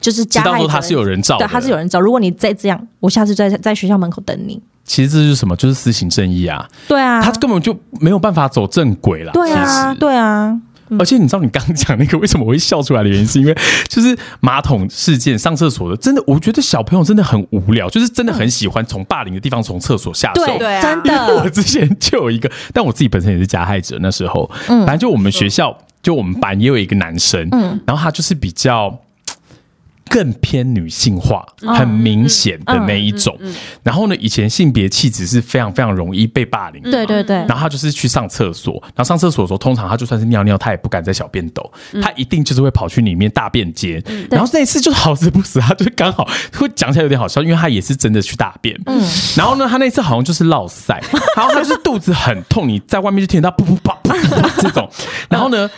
就是知道说他是有人照，对，他是有人照。如果你再这样，我下次在在学校门口等你。其实这是什么？就是私行正义啊！对啊，他根本就没有办法走正轨了。对啊，对啊。而且你知道你刚刚讲那个为什么我会笑出来的原因，是因为就是马桶事件上厕所的，真的，我觉得小朋友真的很无聊，就是真的很喜欢从霸凌的地方从厕所下手。对，真的。我之前就有一个，但我自己本身也是加害者。那时候，嗯，反正就我们学校，就我们班也有一个男生，嗯，然后他就是比较。更偏女性化，很明显的那一种。然后呢，以前性别气质是非常非常容易被霸凌。对对对。然后他就是去上厕所，然后上厕所的时候，通常他就算是尿尿，他也不敢在小便斗，他一定就是会跑去里面大便间。然后那一次就好死不死，他就是刚好会讲起来有点好笑，因为他也是真的去大便。嗯。然后呢，他那次好像就是落塞，然后他就是肚子很痛，你在外面就听到噗噗啪这种。然后呢？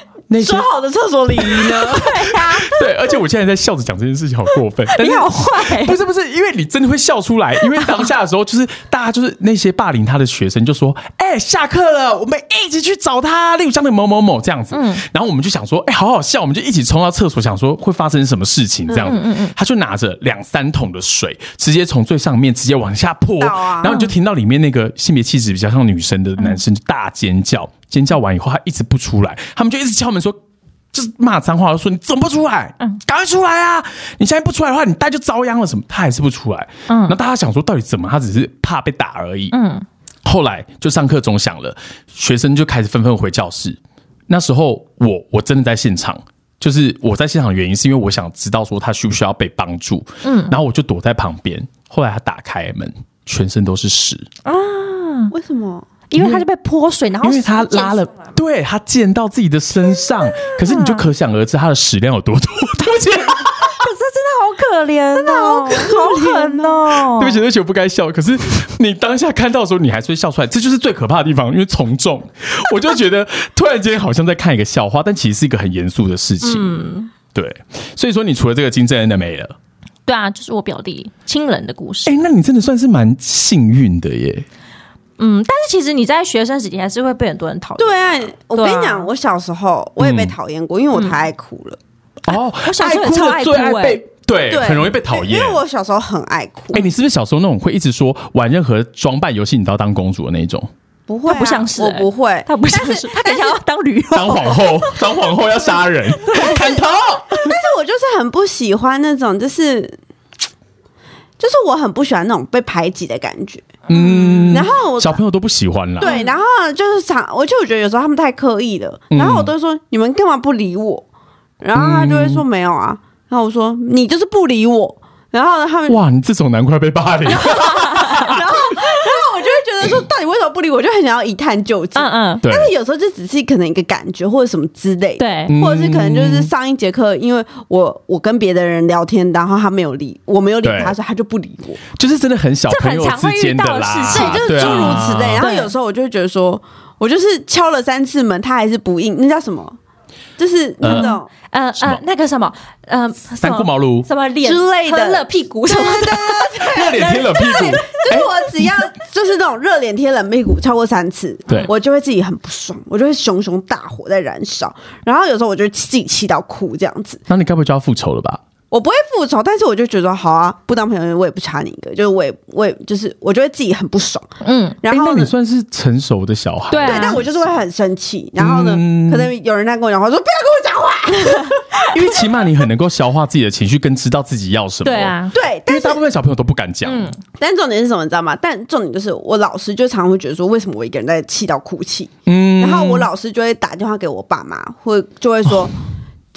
说好的厕所礼仪呢？对呀，对，而且我现在在笑着讲这件事情，好过分。你好坏，不是不是，因为你真的会笑出来，因为当下的时候，就是大家就是那些霸凌他的学生就说：“哎，下课了，我们一起去找他。”例如像那某某某这样子，嗯，然后我们就想说：“哎，好好笑。”我们就一起冲到厕所，想说会发生什么事情这样子。嗯嗯他就拿着两三桶的水，直接从最上面直接往下泼，然后你就听到里面那个性别气质比较像女生的男生就大尖叫。尖叫完以后，他一直不出来，他们就一直敲门说，就是骂脏话，说你怎么不出来？嗯，赶快出来啊！你现在不出来的话，你带就遭殃了。什么？他还是不出来。嗯，那大家想说，到底怎么？他只是怕被打而已。嗯，后来就上课钟响了，学生就开始纷纷回教室。那时候我我真的在现场，就是我在现场的原因是因为我想知道说他需不需要被帮助。嗯，然后我就躲在旁边。后来他打开门，全身都是屎啊！为什么？因为他就被泼水，然后因为他拉了，对他溅到自己的身上，可是你就可想而知他的屎量有多多。对不起，可是真的好可怜，真的好好狠哦！对不起，对不起，我不该笑。可是你当下看到的时候，你还是会笑出来，这就是最可怕的地方。因为从众，我就觉得突然间好像在看一个笑话，但其实是一个很严肃的事情。嗯，对。所以说，你除了这个金正恩的没了，对啊，就是我表弟亲人的故事。哎，那你真的算是蛮幸运的耶。嗯，但是其实你在学生时期还是会被很多人讨厌。对啊，我跟你讲，我小时候我也被讨厌过，因为我太爱哭了。哦，我小时候超爱哭，被对，很容易被讨厌。因为我小时候很爱哭。哎，你是不是小时候那种会一直说玩任何装扮游戏你都要当公主的那种？不会，不像是，我不会，他不像是，他等下要当驴，当皇后，当皇后要杀人，砍头。但是我就是很不喜欢那种，就是。就是我很不喜欢那种被排挤的感觉，嗯，然后小朋友都不喜欢啦。对，然后就是常，我就觉得有时候他们太刻意了，然后我都说你们干嘛不理我，然后他就会说没有啊，然后我说你就是不理我，然后他们哇，你这种难怪被霸凌。说到底为什么不理我，就很想要一探究竟。嗯嗯，但是有时候就只是可能一个感觉或者什么之类，对，或者是可能就是上一节课，因为我我跟别的人聊天，然后他没有理我，没有理他，所以他就不理我，就是真的很小朋友之间的啦，对，就是诸如此类。然后有时候我就会觉得说，我就是敲了三次门，他还是不应，那叫什么？就是那种呃呃那个什么呃三顾茅庐。什么脸之类的。热屁股什么的。热脸贴冷屁股，就是我只要就是那种热脸贴冷屁股超过三次，对。我就会自己很不爽，我就会熊熊大火在燃烧，然后有时候我就自己气到哭这样子。那你该不会就要复仇了吧？我不会复仇，但是我就觉得好啊，不当朋友我也不差你一个，就是我也我也就是我觉得自己很不爽，嗯，哎那然后呢你算是成熟的小孩，对啊，但我就是会很生气，然后呢，嗯可能有人在跟我讲话，说不要跟我讲话，因为起码你很能够消化自己的情绪，跟知道自己要什么。对，啊，对，因为但是大部分小朋友都不敢讲。嗯但重点是什么，你知道吗？但重点就是我老师就常常会觉得说，为什么我一个人在气到哭泣？嗯然后我老师就会打电话给我爸妈，会就会说。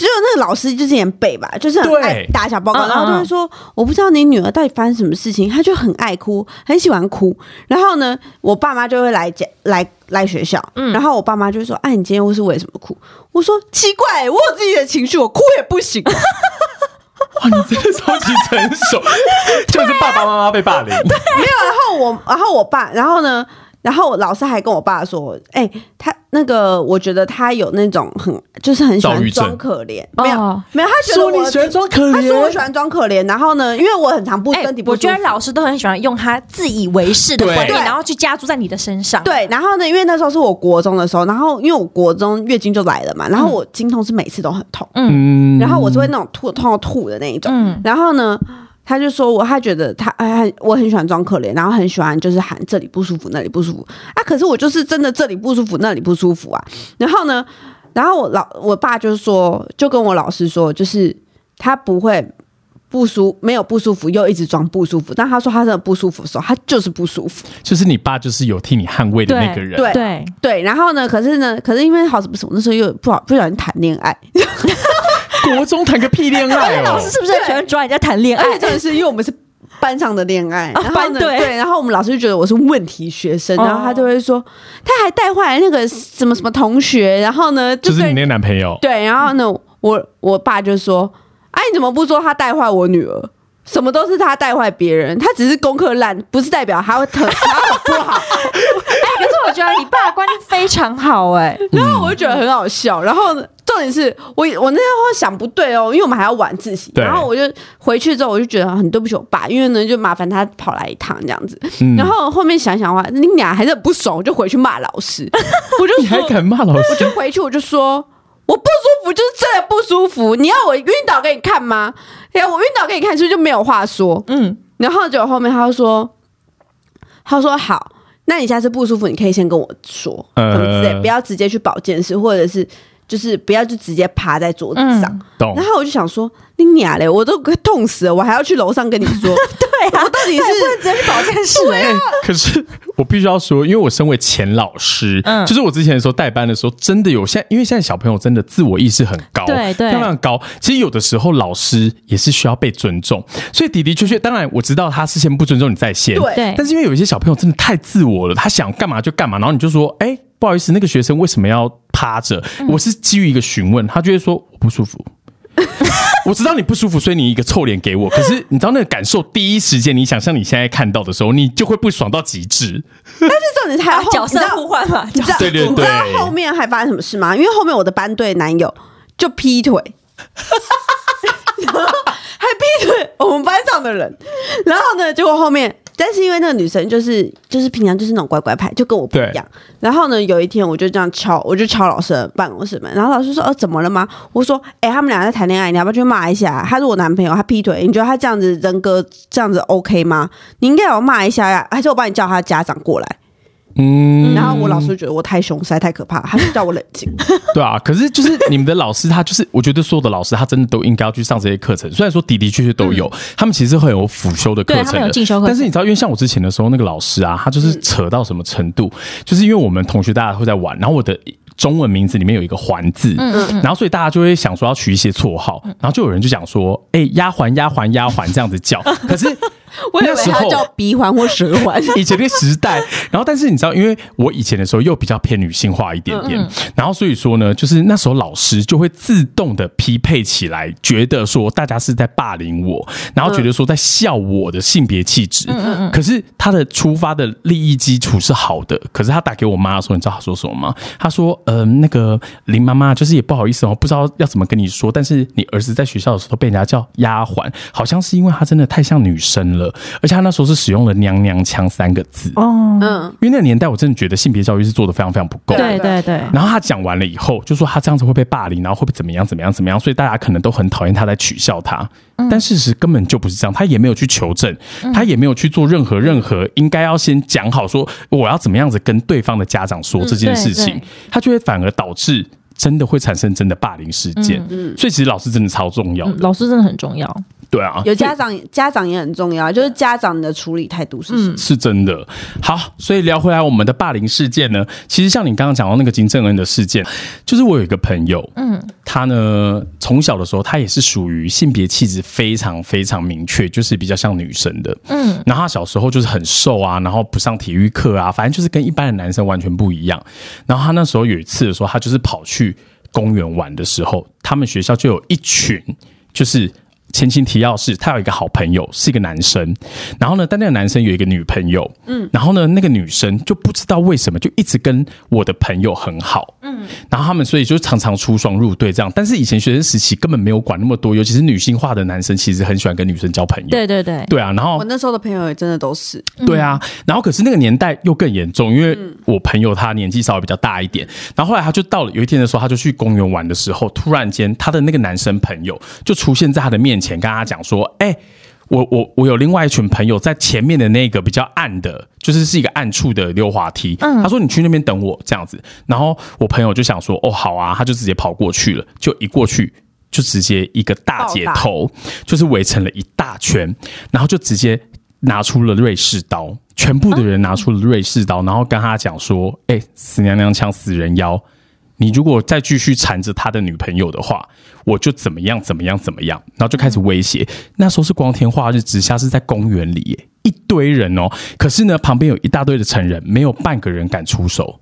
只有那个老师之前背吧，就是很对爱打小报告，然后就会说我不知道你女儿到底发生什么事情，她就很爱哭，很喜欢哭。然后呢，我爸妈就会来讲来来学校，嗯然后我爸妈就会说：“哎、你今天是为什么哭？”我说：“奇怪、我有自己的情绪，我哭也不行。哇，你真的超级成熟，就是爸爸妈妈被霸凌。没有，然后我，然后我爸，然后呢，然后老师还跟我爸说：“哎、他那个，我觉得他有那种很，就是很喜欢装可怜，没有、哦没有，他觉得我说你喜欢装可他说我喜怜，欢装可怜，然后呢，因为我很常不哎身体不舒服。我觉得老师都很喜欢用他自以为是的对观点，然后去加注在你的身上。对，然后呢，因为那时候是我国中的时候，然后因为我国中月经就来了嘛，然后我经痛是每次都很痛，嗯然后我是会那种吐痛到吐的那一种，嗯然后呢。他就说我，他觉得他哎，我很喜欢装可怜，然后很喜欢就是喊这里不舒服，那里不舒服啊。可是我就是真的这里不舒服，那里不舒服啊。然后呢，然后我老我爸就说，就跟我老师说，就是他不会不舒没有不舒服，又一直装不舒服。但他说他真的不舒服的时候，他就是不舒服。就是你爸就是有替你捍卫的那个人。对对，对，然后呢，可是呢，可是因为好什么什么那时候又不好不小心谈恋爱，国中谈个屁恋爱哦老师！是不是很喜欢抓人家谈恋爱而且？真的是因为我们是班上的恋爱，然后呢班队对，然后我们老师就觉得我是问题学生，哦然后他就会说他还带坏那个什么什么同学，然后呢对就是你那男朋友，对，然后呢我我爸就说，哎、你怎么不说他带坏我女儿？什么都是他带坏别人，他只是功课烂，不是代表他会特他很不好。哎，可是我觉得你爸的观念非常好，哎，然后我就觉得很好笑。然后呢重点是我我那时候想不对哦，因为我们还要晚自习，然后我就回去之后我就觉得很对不起我爸，因为呢就麻烦他跑来一趟这样子。嗯然后后面想想的话，你俩还是很不爽，我就回去骂老师，我就你还，敢骂老师？我就回去我就说。我不舒服，就是真的不舒服。你要我晕倒给你看吗？哎，我晕倒给你看，是不是就没有话说？嗯，然后结果后面他就说，他说好，那你下次不舒服，你可以先跟我说，呃什么之类，不要直接去保健室，或者是就是不要就直接趴在桌子上。然？后我就想说，你娘嘞，我都快痛死了，我还要去楼上跟你说，对啊，我到底是不能直接去保健室。哎，可是我必须要说，因为我身为前老师，嗯。就是我之前的时候带班的时候，真的有现在，因为现在小朋友真的自我意识很高，对对。非常高。其实有的时候老师也是需要被尊重，所以的的确确，当然我知道他是先不尊重你在先，对。对。但是因为有一些小朋友真的太自我了，他想干嘛就干嘛，然后你就说，哎、不好意思，那个学生为什么要趴着？嗯我是基于一个询问，他就会说我不舒服。我知道你不舒服，所以你一个臭脸给我。可是你知道那个感受，第一时间你想象你现在看到的时候，你就会不爽到极致。但是重点是还有后角色互换嘛，你知道对对你知道对后面还发生什么事吗？因为后面我的班队男友就劈腿，然后还劈腿我们班上的人，然后呢，结果后面。但是因为那个女生就是就是平常就是那种乖乖牌，就跟我不一样。然后呢，有一天我就这样敲，我就敲老师的办公室门，然后老师说：“哦，怎么了吗？”我说：“哎、他们俩在谈恋爱，你要不要去骂一下？他是我男朋友，他劈腿，你觉得他这样子人格这样子 OK 吗？你应该要骂一下呀，还是我帮你叫他家长过来？”嗯，然后我老师觉得我太凶，实在太可怕，他就叫我冷静。对啊。可是就是你们的老师，他就是我觉得所有的老师，他真的都应该要去上这些课程。虽然说的的确确都有，他们其实很有辅修的课程的对他们有进修课程但是你知道，因为像我之前的时候，那个老师啊，他就是扯到什么程度，就是因为我们同学大家会在玩，然后我的。中文名字里面有一个“环”字，然后所以大家就会想说要取一些绰号，然后就有人就讲说：“哎、丫鬟丫鬟丫鬟这样子叫。”可是 我以为他叫鼻环或舌环。以前的时代，然后但是你知道，因为我以前的时候又比较偏女性化一点点，然后所以说呢，就是那时候老师就会自动的匹配起来，觉得说大家是在霸凌我，然后觉得说在笑我的性别气质。可是他的出发的利益基础是好的，可是他打给我妈的时候，你知道他说什么吗？他说：“呃，那个林妈妈，就是也不好意思哦，不知道要怎么跟你说，但是你儿子在学校的时候被人家叫丫鬟，好像是因为他真的太像女生了。”了，而且他那时候是使用了“娘娘腔”三个字。哦，嗯，因为那个年代，我真的觉得性别教育是做的非常非常不够。对对对，然后他讲完了以后，就说他这样子会被霸凌，然后会被怎么样怎么样怎么样，所以大家可能都很讨厌他，在取笑他。但事实根本就不是这样，他也没有去求证，他也没有去做任何任何应该要先讲好说我要怎么样子跟对方的家长说这件事情他就会反而导致真的会产生真的霸凌事件。所以其实老师真的超重要老师真的很重要。对啊，有家长家长也很重要，就是家长的处理态度是什么？是真的。好，所以聊回来我们的霸凌事件呢，其实像你刚刚讲到那个金正恩的事件，就是我有一个朋友，嗯，他呢从小的时候，他也是属于性别气质非常非常明确，就是比较像女生的，嗯，然后他小时候就是很瘦啊，然后不上体育课啊，反正就是跟一般的男生完全不一样。然后他那时候有一次的时候，他就是跑去去公园玩的时候，他们学校就有一群就是。前情提要是，他有一个好朋友是一个男生，然后呢，但那个男生有一个女朋友，嗯，然后呢，那个女生就不知道为什么就一直跟我的朋友很好，嗯，然后他们所以就常常出双入对这样，但是以前学生时期根本没有管那么多，尤其是女性化的男生，其实很喜欢跟女生交朋友，对对对，对啊，然后我那时候的朋友也真的都是，对啊，然后可是那个年代又更严重，因为我朋友他年纪稍微比较大一点，然后后来他就到了有一天的时候，他就去公园玩的时候，突然间他的那个男生朋友就出现在他的面前，跟他讲说：“哎、我我我有另外一群朋友在前面的那个比较暗的，就是是一个暗处的溜滑梯。他说你去那边等我这样子。然后我朋友就想说哦好啊，他就直接跑过去了，就一过去就直接一个大姐头，就是围成了一大圈，然后就直接拿出了瑞士刀，全部的人拿出了瑞士刀，然后跟他讲说：哎、死娘娘腔，死人妖。你如果再继续缠着他的女朋友的话，我就怎么样怎么样怎么样，然后就开始威胁。那时候是光天化日之下，是在公园里，一堆人哦。可是呢，旁边有一大堆的成人，没有半个人敢出手。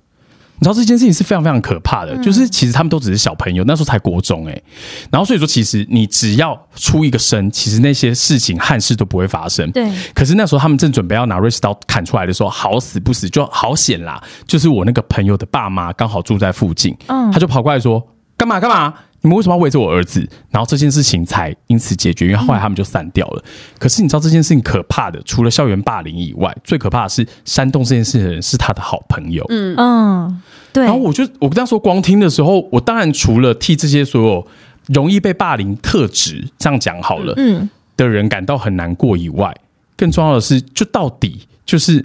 你知道这件事情是非常非常可怕的，就是其实他们都只是小朋友，那时候才国中哎、然后所以说其实你只要出一个声，其实那些事情憾事都不会发生。对可是那时候他们正准备要拿瑞士刀砍出来的时候，好死不死就好险啦！就是我那个朋友的爸妈刚好住在附近，嗯他就跑过来说：“干嘛干嘛？你们为什么要围着我儿子？”然后这件事情才因此解决，因为后来他们就散掉了。可是你知道这件事情可怕的，除了校园霸凌以外，最可怕的是煽动这件事的人是他的好朋友。嗯，嗯，对然后我就我跟他说，光听的时候，我当然除了替这些所有容易被霸凌特质这样讲好了，嗯，的人感到很难过以外，更重要的是，就到底就是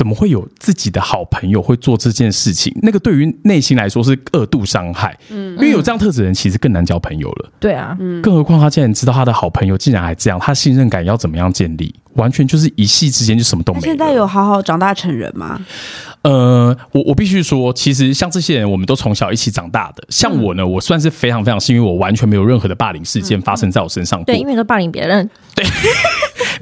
怎么会有自己的好朋友会做这件事情？那个对于内心来说是二度伤害，嗯，因为有这样特质的人其实更难交朋友了。对啊，嗯更何况他竟然知道他的好朋友竟然还这样，他信任感要怎么样建立？完全就是一夕之间就什么都没了。他现在有好好长大成人吗？呃，我我必须说，其实像这些人，我们都从小一起长大的。像我呢，我算是非常非常幸运，我完全没有任何的霸凌事件发生在我身上过。对，因为都霸凌别人，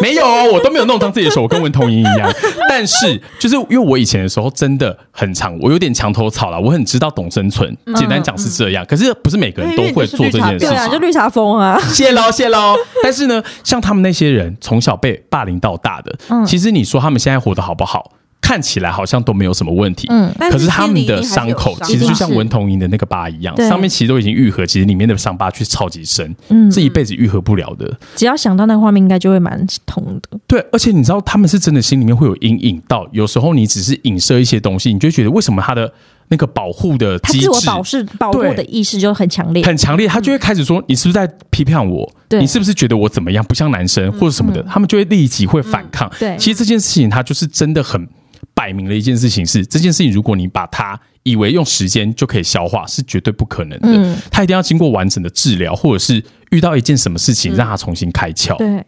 没有哦，我都没有弄脏自己的手，我跟文童莹一样。但是，就是因为我以前的时候真的很长，我有点墙头草了，我很知道懂生存。简单讲是这样，可是不是每个人都会做这件事对啊，情就。绿茶风啊，谢喽，谢喽。但是呢，像他们那些人从小被霸凌到大的，其实你说他们现在活得好不好？看起来好像都没有什么问题，嗯可是他们的伤口其实就像文童莹的那个疤一样，上面其实都已经愈合，其实里面的伤疤却超级深，嗯是一辈子愈合不了的。只要想到那个画面，应该就会蛮痛的。对，而且你知道他们是真的心里面会有阴影到，有时候你只是影射一些东西，你就会觉得为什么他的那个保护的机制他自我保释保护的意识就很强烈，很强烈，他就会开始说你是不是在批判我？你是不是觉得我怎么样不像男生或者什么的？他们就会立即会反抗。对其实这件事情他就是真的很摆明了一件事情是，这件事情如果你把它以为用时间就可以消化，是绝对不可能的。嗯它一定要经过完整的治疗，或者是遇到一件什么事情让他重新开窍。对，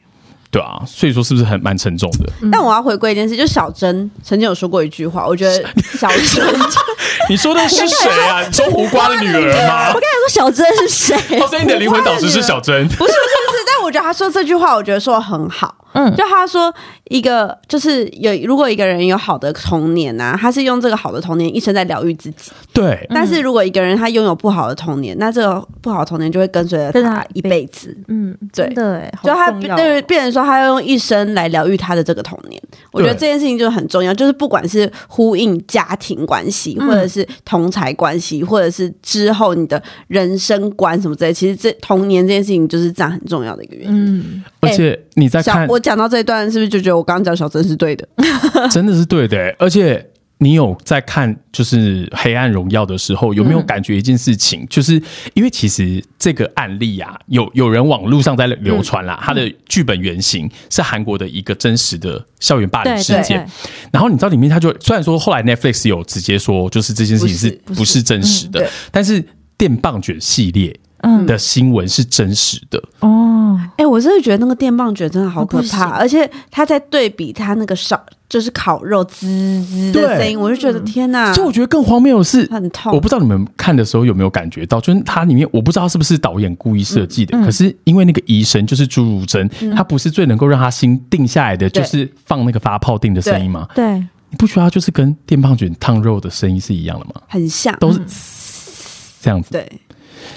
对啊，所以说是不是很蛮沉重的？但我要回归一件事，就小珍曾经有说过一句话，我觉得 小珍 你说的是谁啊？你说胡瓜的女儿吗我？刚才说小珍是谁？哦，所以你的灵魂导师是小珍。不是不是不是，但我觉得他说这句话，我觉得说的很好。嗯就他说一个就是有，如果一个人有好的童年呐、他是用这个好的童年一生在疗愈自己。对，但是如果一个人他拥有不好的童年，那这个不好的童年就会跟随着他他一辈子。嗯，对真的哎，就他对变成说，他要用一生来疗愈他的这个童年。我觉得这件事情就很重要，就是不管是呼应家庭关系，嗯或者是同才关系，或者是之后你的人生观什么之类，其实这童年这件事情就是这样很重要的一个原因。嗯，而且你在看，我讲到这一段，是不是就觉得我刚刚讲小珍是对的？真的是对的、欸，而且。你有在看就是《黑暗荣耀》的时候，有没有感觉一件事情？就是因为其实这个案例啊，有有人网络上在流传啦，它的剧本原型是韩国的一个真实的校园霸凌事对件。然后你知道里面他就虽然说后来 Netflix 有直接说，就是这件事情是不是真实的嗯，但是电棒卷系列的新闻是真实的。哦，哎、我真的觉得那个电棒卷真的好可怕，而且他在对比他那个烧，就是烤肉滋滋的声音，我就觉得天哪，所以我觉得更荒谬的是，很痛。我不知道你们看的时候有没有感觉到，就是它里面我不知道是不是导演故意设计嗯的，可是因为那个医生就是朱如真，他不是最能够让他心定下来的，就是放那个发泡定的声音吗？对，你不觉得它就是跟电棒卷烫肉的声音是一样的吗？很像，都是这样子。对，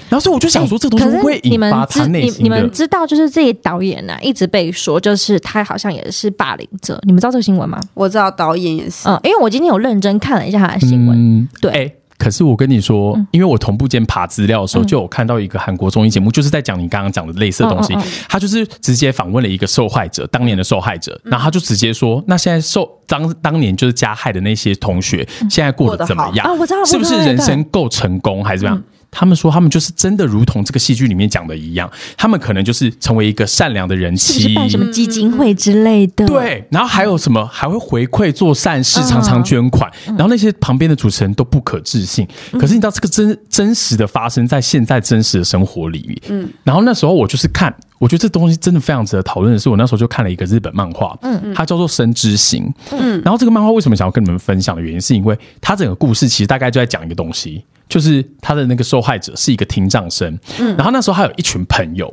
然后所以我就想说，这东西会引发他内心的？知道，就是这些导演呢、一直被说，就是他好像也是霸凌者。你们知道这个新闻吗？我知道导演也是，嗯，因为我今天有认真看了一下他的新闻，嗯，对哎可是我跟你说，因为我同步间爬资料的时候，就有看到一个韩国综艺节目，就是在讲你刚刚讲的类似的东西嗯嗯。他就是直接访问了一个受害者，当年的受害者，然后他就直接说：“那现在受当当年就是加害的那些同学，现在过得怎么样？啊我知道是不是人生够成功，还是怎么样？”他们说，他们就是真的如同这个戏剧里面讲的一样，他们可能就是成为一个善良的人妻，是是办什么基金会之类的？，对，然后还有什么还会回馈做善事，常常捐款，然后那些旁边的主持人都不可置信。可是你知道这个真真实的发生在现在真实的生活里，嗯，然后那时候我就是看，我觉得这东西真的非常值得讨论的是，我那时候就看了一个日本漫画，嗯，它叫做《生之行》，嗯，然后这个漫画为什么想要跟你们分享的原因，是因为它整个故事其实大概就在讲一个东西，就是他的那个受害者是一个听障生，嗯，然后那时候还有一群朋友。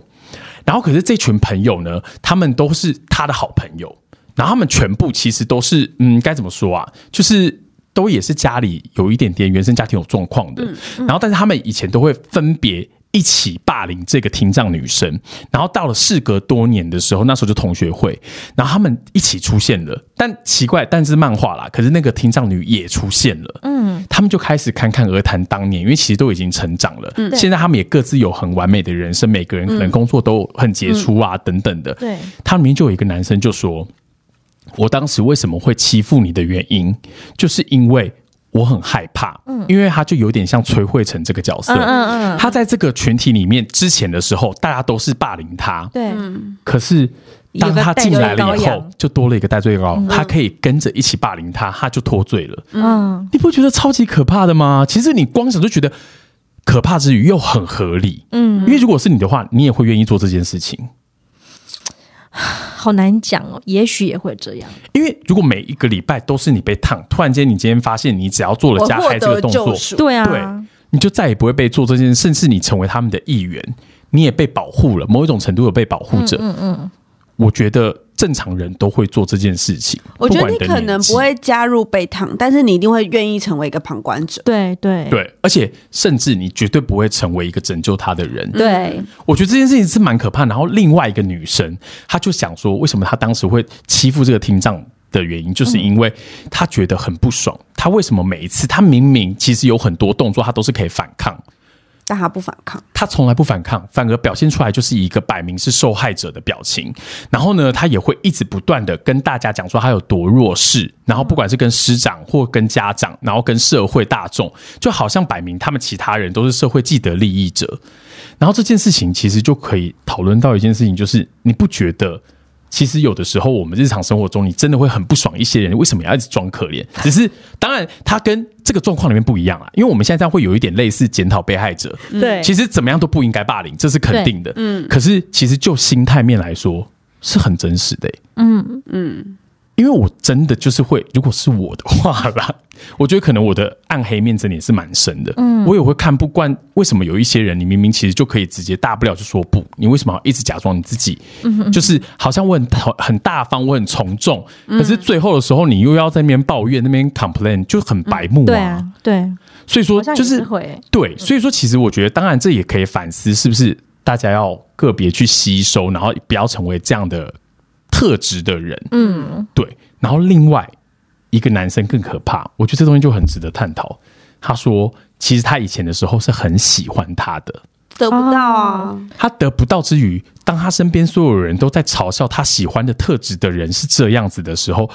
然后可是这群朋友呢，他们都是他的好朋友，然后他们全部其实都是嗯，该怎么说啊？就是都也是家里有一点点原生家庭有状况的，然后但是他们以前都会分别。一起霸凌这个听障女生，然后到了事隔多年的时候，那时候就同学会，然后他们一起出现了。但奇怪，但是漫画啦，可是那个听障女也出现了。嗯，他们就开始侃侃而谈当年，因为其实都已经成长了。嗯，现在他们也各自有很完美的人生，每个人可能工作都很杰出啊，等等的。对，他里面就有一个男生就说：“我当时为什么会欺负你的原因，就是因为我很害怕，嗯。因为他就有点像崔慧成这个角色，嗯嗯嗯。他在这个群体里面之前的时候，大家都是霸凌他，对，可是当他进来了以后就多了一个戴罪羔，他可以跟着一起霸凌他，他就脱罪了。嗯，你不觉得超级可怕的吗？其实你光想就觉得可怕之余又很合理，嗯，因为如果是你的话，你也会愿意做这件事情。好难讲哦，也许也会这样。因为如果每一个礼拜都是你被烫，突然间你今天发现你只要做了加害这个得动作。对啊，对，你就再也不会被做这件事，甚至你成为他们的一员，你也被保护了，某一种程度有被保护者。嗯嗯我觉得正常人都会做这件事情。我觉得你可能不会加入被烫，但是你一定会愿意成为一个旁观者。对对对，而且甚至你绝对不会成为一个拯救他的人。对，我觉得这件事情是蛮可怕。然后另外一个女生，她就想说，为什么她当时会欺负这个听障的原因，就是因为她觉得很不爽。她为什么每一次，她明明其实有很多动作，她都是可以反抗，但他不反抗，他从来不反抗，反而表现出来就是一个摆明是受害者的表情。然后呢，他也会一直不断的跟大家讲说他有多弱势，然后不管是跟师长或跟家长，然后跟社会大众，就好像摆明他们其他人都是社会既得利益者。然后这件事情其实就可以讨论到一件事情，就是你不觉得？其实有的时候，我们日常生活中，你真的会很不爽一些人为什么要一直装可怜？只是当然，他跟这个状况里面不一样啊，因为我们现在这样会有一点类似检讨被害者，对。其实怎么样都不应该霸凌，这是肯定的。嗯，可是其实就心态面来说，是很真实的、欸。嗯。嗯，因为我真的就是会，如果是我的话啦，我觉得可能我的暗黑面真的也是蛮深的。嗯，我也会看不惯，为什么有一些人，你明明其实就可以直接大不了就说不，你为什么要一直假装你自己？嗯就是好像我很很大方，我很从众，可是最后的时候，你又要在那边抱怨，那边 complain，就很白目对啊，对，所以说就是是对，所以说其实我觉得，当然这也可以反思，是不是大家要个别去吸收，然后不要成为这样的特质的人。嗯，对。然后另外一个男生更可怕，我觉得这东西就很值得探讨。他说，其实他以前的时候是很喜欢他的，得不到啊。他得不到之余，当他身边所有人都在嘲笑他喜欢的特质的人是这样子的时候。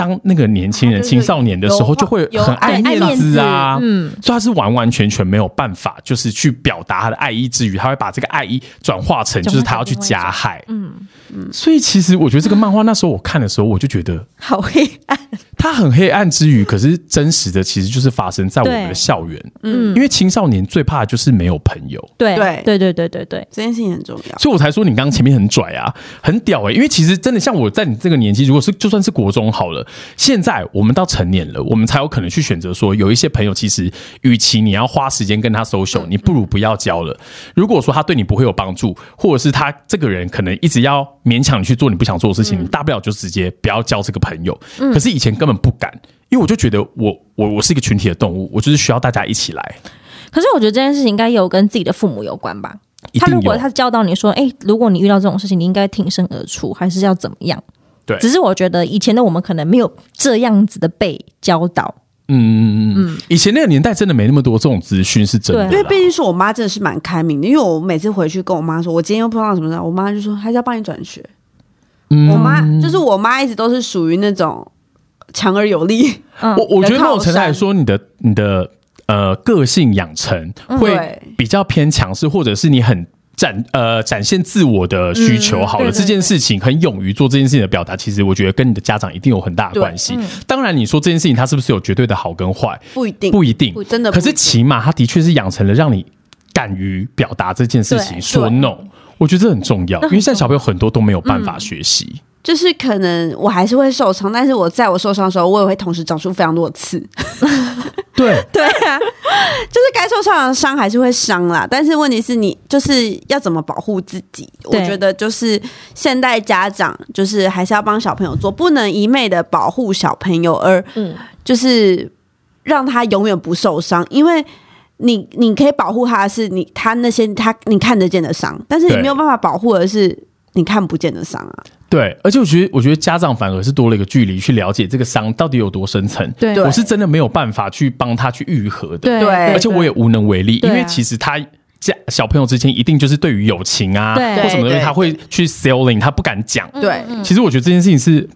当那个年轻人、青少年的时候，就会很爱面子啊，嗯，所以他是完完全全没有办法，就是去表达他的爱意之余，他会把这个爱意转化成就是他要去加害，嗯嗯。所以其实我觉得这个漫画那时候我看的时候，我就觉得 好黑暗。他很黑暗之余，可是真实的其实就是发生在我们的校园，嗯，因为青少年最怕的就是没有朋友，对。对。对对对对对，这件事情很重要，所以我才说你刚刚前面很拽啊，很屌哎，因为其实真的像我在你这个年纪，如果是就算是国中好了。现在我们到成年了，我们才有可能去选择说，有一些朋友其实，与其你要花时间跟他 social，你不如不要交了。如果说他对你不会有帮助，或者是他这个人可能一直要勉强你去做你不想做的事情，你大不了就直接不要交这个朋友。可是以前根本不敢，因为我就觉得我我我是一个群体的动物，我就是需要大家一起来。可是我觉得这件事情应该有跟自己的父母有关吧？他如果他教导你说，哎，如果你遇到这种事情，你应该挺身而出，还是要怎么样？对，只是我觉得以前的我们可能没有这样子的被教导。嗯嗯嗯嗯，以前那个年代真的没那么多这种资讯，是真的。因为毕竟是我妈真的是蛮开明的，因为我每次回去跟我妈说，我今天又碰到什么事，我妈就说还是要帮你转学。我妈就是我妈，一直都是属于那种强而有力。我我觉得某种程度来说，你的你的呃个性养成会比较偏强势，或者是你很。展呃展现自我的需求好了，这件事情很勇于做这件事情的表达，其实我觉得跟你的家长一定有很大的关系。当然，你说这件事情他是不是有绝对的好跟坏？不一定，不一定，真的。可是起码他的确是养成了让你敢于表达这件事情，说 no，我觉得这很重要，因为现在小朋友很多都没有办法学习。就是可能我还是会受伤，但是我在我受伤的时候，我也会同时长出非常多的刺。对对啊，就是该受伤的伤还是会伤啦。但是问题是你就是要怎么保护自己？我觉得就是现代家长就是还是要帮小朋友做，不能一昧的保护小朋友，而嗯，就是让他永远不受伤。因为你你可以保护他的是你他那些他你看得见的伤，但是你没有办法保护的是你看不见的伤啊。对，而且我觉得，我觉得家长反而是多了一个距离去了解这个伤到底有多深层。对，我是真的没有办法去帮他去愈合的。对，而且我也无能为力，因为其实他家小朋友之间一定就是对于友情啊或什么东西，他会去 selling，他不敢讲。对，其实我觉得这件事情是。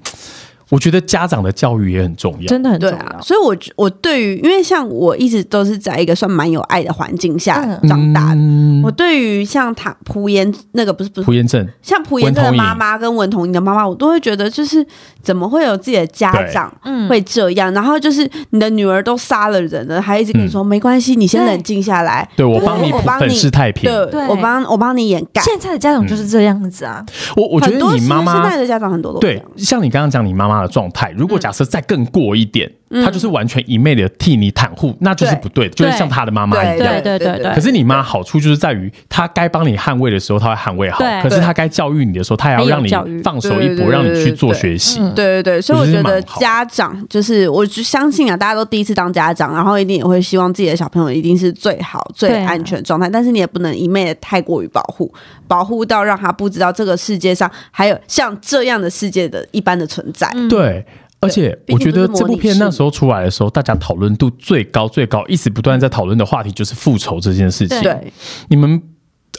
我觉得家长的教育也很重要，真的很重要。所以，我我对于，因为像我一直都是在一个算蛮有爱的环境下长大的。我对于像他蒲延那个不是不是蒲延正，像蒲延正的妈妈跟文童莹的妈妈，我都会觉得就是怎么会有自己的家长会这样？然后就是你的女儿都杀了人了，还一直跟你说没关系，你先冷静下来。对我帮你，我帮你太平，对我帮我帮你掩盖。现在的家长就是这样子啊。我我觉得你妈妈现在的家长很多都对，像你刚刚讲你妈妈。的状态，如果假设再更过一点。他就是完全一昧的替你袒护，那就是不对的，就是像他的妈妈一样。对对对对。可是你妈好处就是在于，她该帮你捍卫的时候，她会捍卫好；可是她该教育你的时候，她也要让你放手一搏，让你去做学习。对对对，所以我觉得家长就是，我就相信啊，大家都第一次当家长，然后一定也会希望自己的小朋友一定是最好、最安全状态。但是你也不能一昧的太过于保护，保护到让他不知道这个世界上还有像这样的世界的一般的存在。对。而且我觉得这部片那时候出来的时候，大家讨论度最高最高，一直不断在讨论的话题就是复仇这件事情。对，你们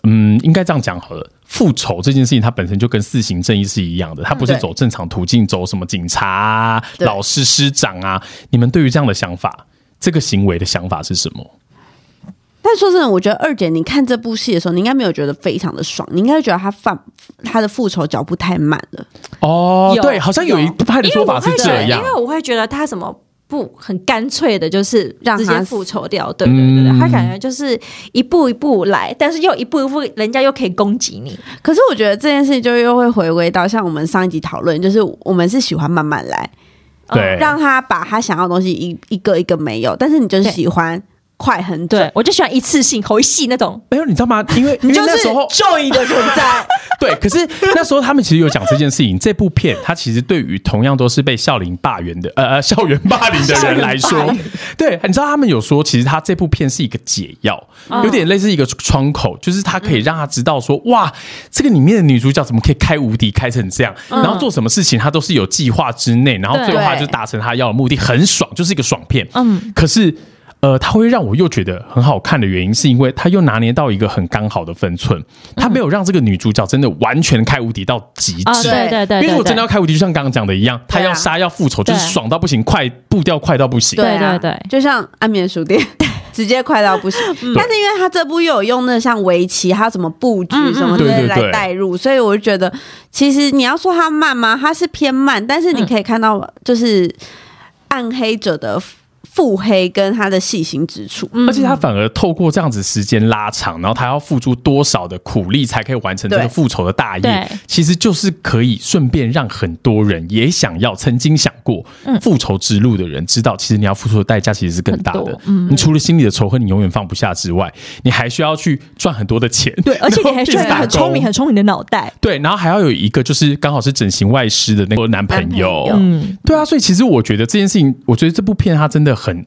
嗯，应该这样讲好了。复仇这件事情，它本身就跟四行正义是一样的，它不是走正常途径，走什么警察、老师、师长啊。你们对于这样的想法，这个行为的想法是什么？但说真的，我觉得二姐，你看这部戏的时候，你应该没有觉得非常的爽，你应该觉得他放他的复仇脚步太慢了。哦，对，好像有一派的说法是这样，因为我会觉得他什么不很干脆的，就是让直接复仇掉？对对对对，他感觉就是一步一步来，但是又一步一步，人家又可以攻击你。可是我觉得这件事情就又会回归到像我们上一集讨论，就是我们是喜欢慢慢来，对，让他把他想要的东西一一个一个没有，但是你就是喜欢。快很对，我就喜欢一次性回戏那种。没有，你知道吗？因为 因为那时候 Joy 的存在。对，可是那时候他们其实有讲这件事情。这部片它其实对于同样都是被校园霸凌的呃呃 校园霸凌的人来说，对，你知道他们有说，其实他这部片是一个解药，有点类似一个窗口，就是它可以让他知道说，哇，这个里面的女主角怎么可以开无敌开成这样，然后做什么事情她都是有计划之内，然后最后他就达成他要的目的，很爽，就是一个爽片。嗯，可是。呃，它会让我又觉得很好看的原因，是因为它又拿捏到一个很刚好的分寸，它没有让这个女主角真的完全开无敌到极啊，致。对对对，因为我真的要开无敌，就像刚刚讲的一样，他对啊要杀要复仇，就是爽到不行，快步调快到不行。对啊对对就像安眠书店。直接快到不行，但是因为他这部又有用那像围棋，还有怎么布局什么之类来对对对带入，所以我就觉得，其实你要说它慢吗？它是偏慢，但是你可以看到就是暗黑者的腹黑跟他的细心之处。而且他反而透过这样子时间拉长，然后他要付出多少的苦力才可以完成这个复仇的大对。业，其实就是可以顺便让很多人也想要、曾经想过复仇之路的人知道，其实你要付出的代价其实是更大的。嗯。你除了心里的仇恨你永远放不下之外，你还需要去赚很多的钱，对，而且你还需要很聪明、很很聪明的脑袋。对，然后还要有一个就是刚好是整形外师的那个男朋友，男朋友。嗯。对啊，所以其实我觉得这件事情，我觉得这部片它真的很，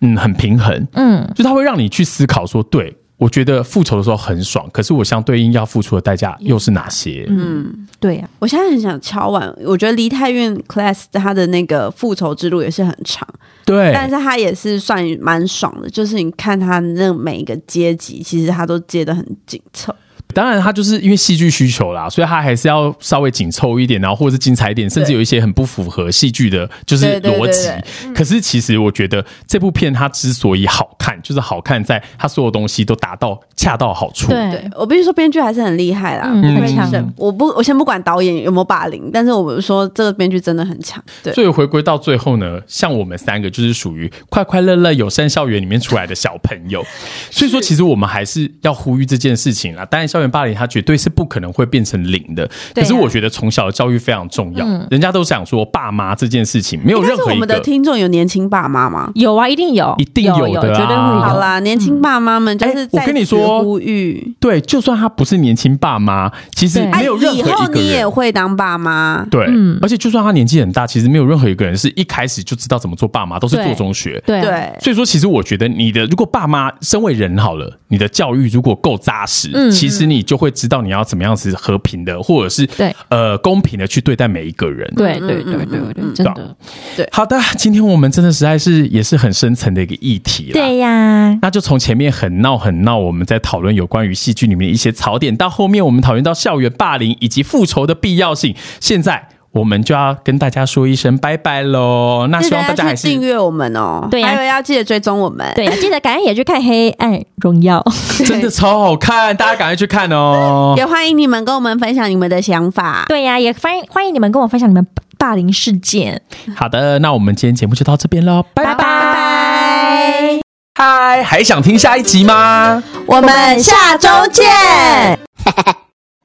嗯，很平衡，嗯，就它会让你去思考说，对我觉得复仇的时候很爽，可是我相对应要付出的代价又是哪些？嗯，对呀，我现在很想敲完，我觉得梨泰院 Class 他的那个复仇之路也是很长，对，但是他也是算蛮爽的，就是你看他那每一个阶级，其实他都接的很紧凑。当然它就是因为戏剧需求啦，所以它还是要稍微紧凑一点，然后或者是精彩一点，甚至有一些很不符合戏剧的，就是逻辑。可是其实我觉得这部片它之所以好看，就是好看在他所有东西都达到恰到好处。对对我必须说，编剧还是很厉害啦，嗯很很强强。我不，我先不管导演有没有霸凌，但是我们说这个编剧真的很强。对，所以回归到最后呢，像我们三个就是属于快快乐乐友善校园里面出来的小朋友，所以说其实我们还是要呼吁这件事情啦。当然，校园霸凌它绝对是不可能会变成零的，啊可是我觉得从小的教育非常重要。人家都想说爸妈这件事情没有任何一个。们的听众有年轻爸妈吗？有啊，一定有，一定有有的啊绝对会有。好啦，年轻爸妈们就是哎我跟你说呼吁，对，就算他不是年轻爸妈，其实没有任何哎以后一个你也。会当爸妈。对，嗯而且就算他年纪很大，其实没有任何一个人是一开始就知道怎么做爸妈，都是做中学。对所以说，其实我觉得你的如果爸妈身为人好了，你的教育如果够扎实，嗯其实你就会知道你要怎么样子和平的，或者是对呃公平的去对待每一个人。对对对对对，真的，好的，今天我们真的实在是也是很深层的一个议题了。对呀，那就从前面很闹很闹，我们在讨论有关于戏剧里面的一些槽点，到后面我们讨论到校园霸凌以及复仇的必要性。现在我们就要跟大家说一声拜拜喽。那希望大家还是订阅我们哦，对呀还有要记得追踪我们。对呀，记得赶快也去看《黑暗荣耀》。真的超好看，大家赶快去看哦。也欢迎你们跟我们分享你们的想法。对呀，也欢迎欢迎你们跟我分享你们霸凌事件。好的，那我们今天节目就到这边喽，拜拜拜。拜。嗨还想听下一集吗？我们下周见。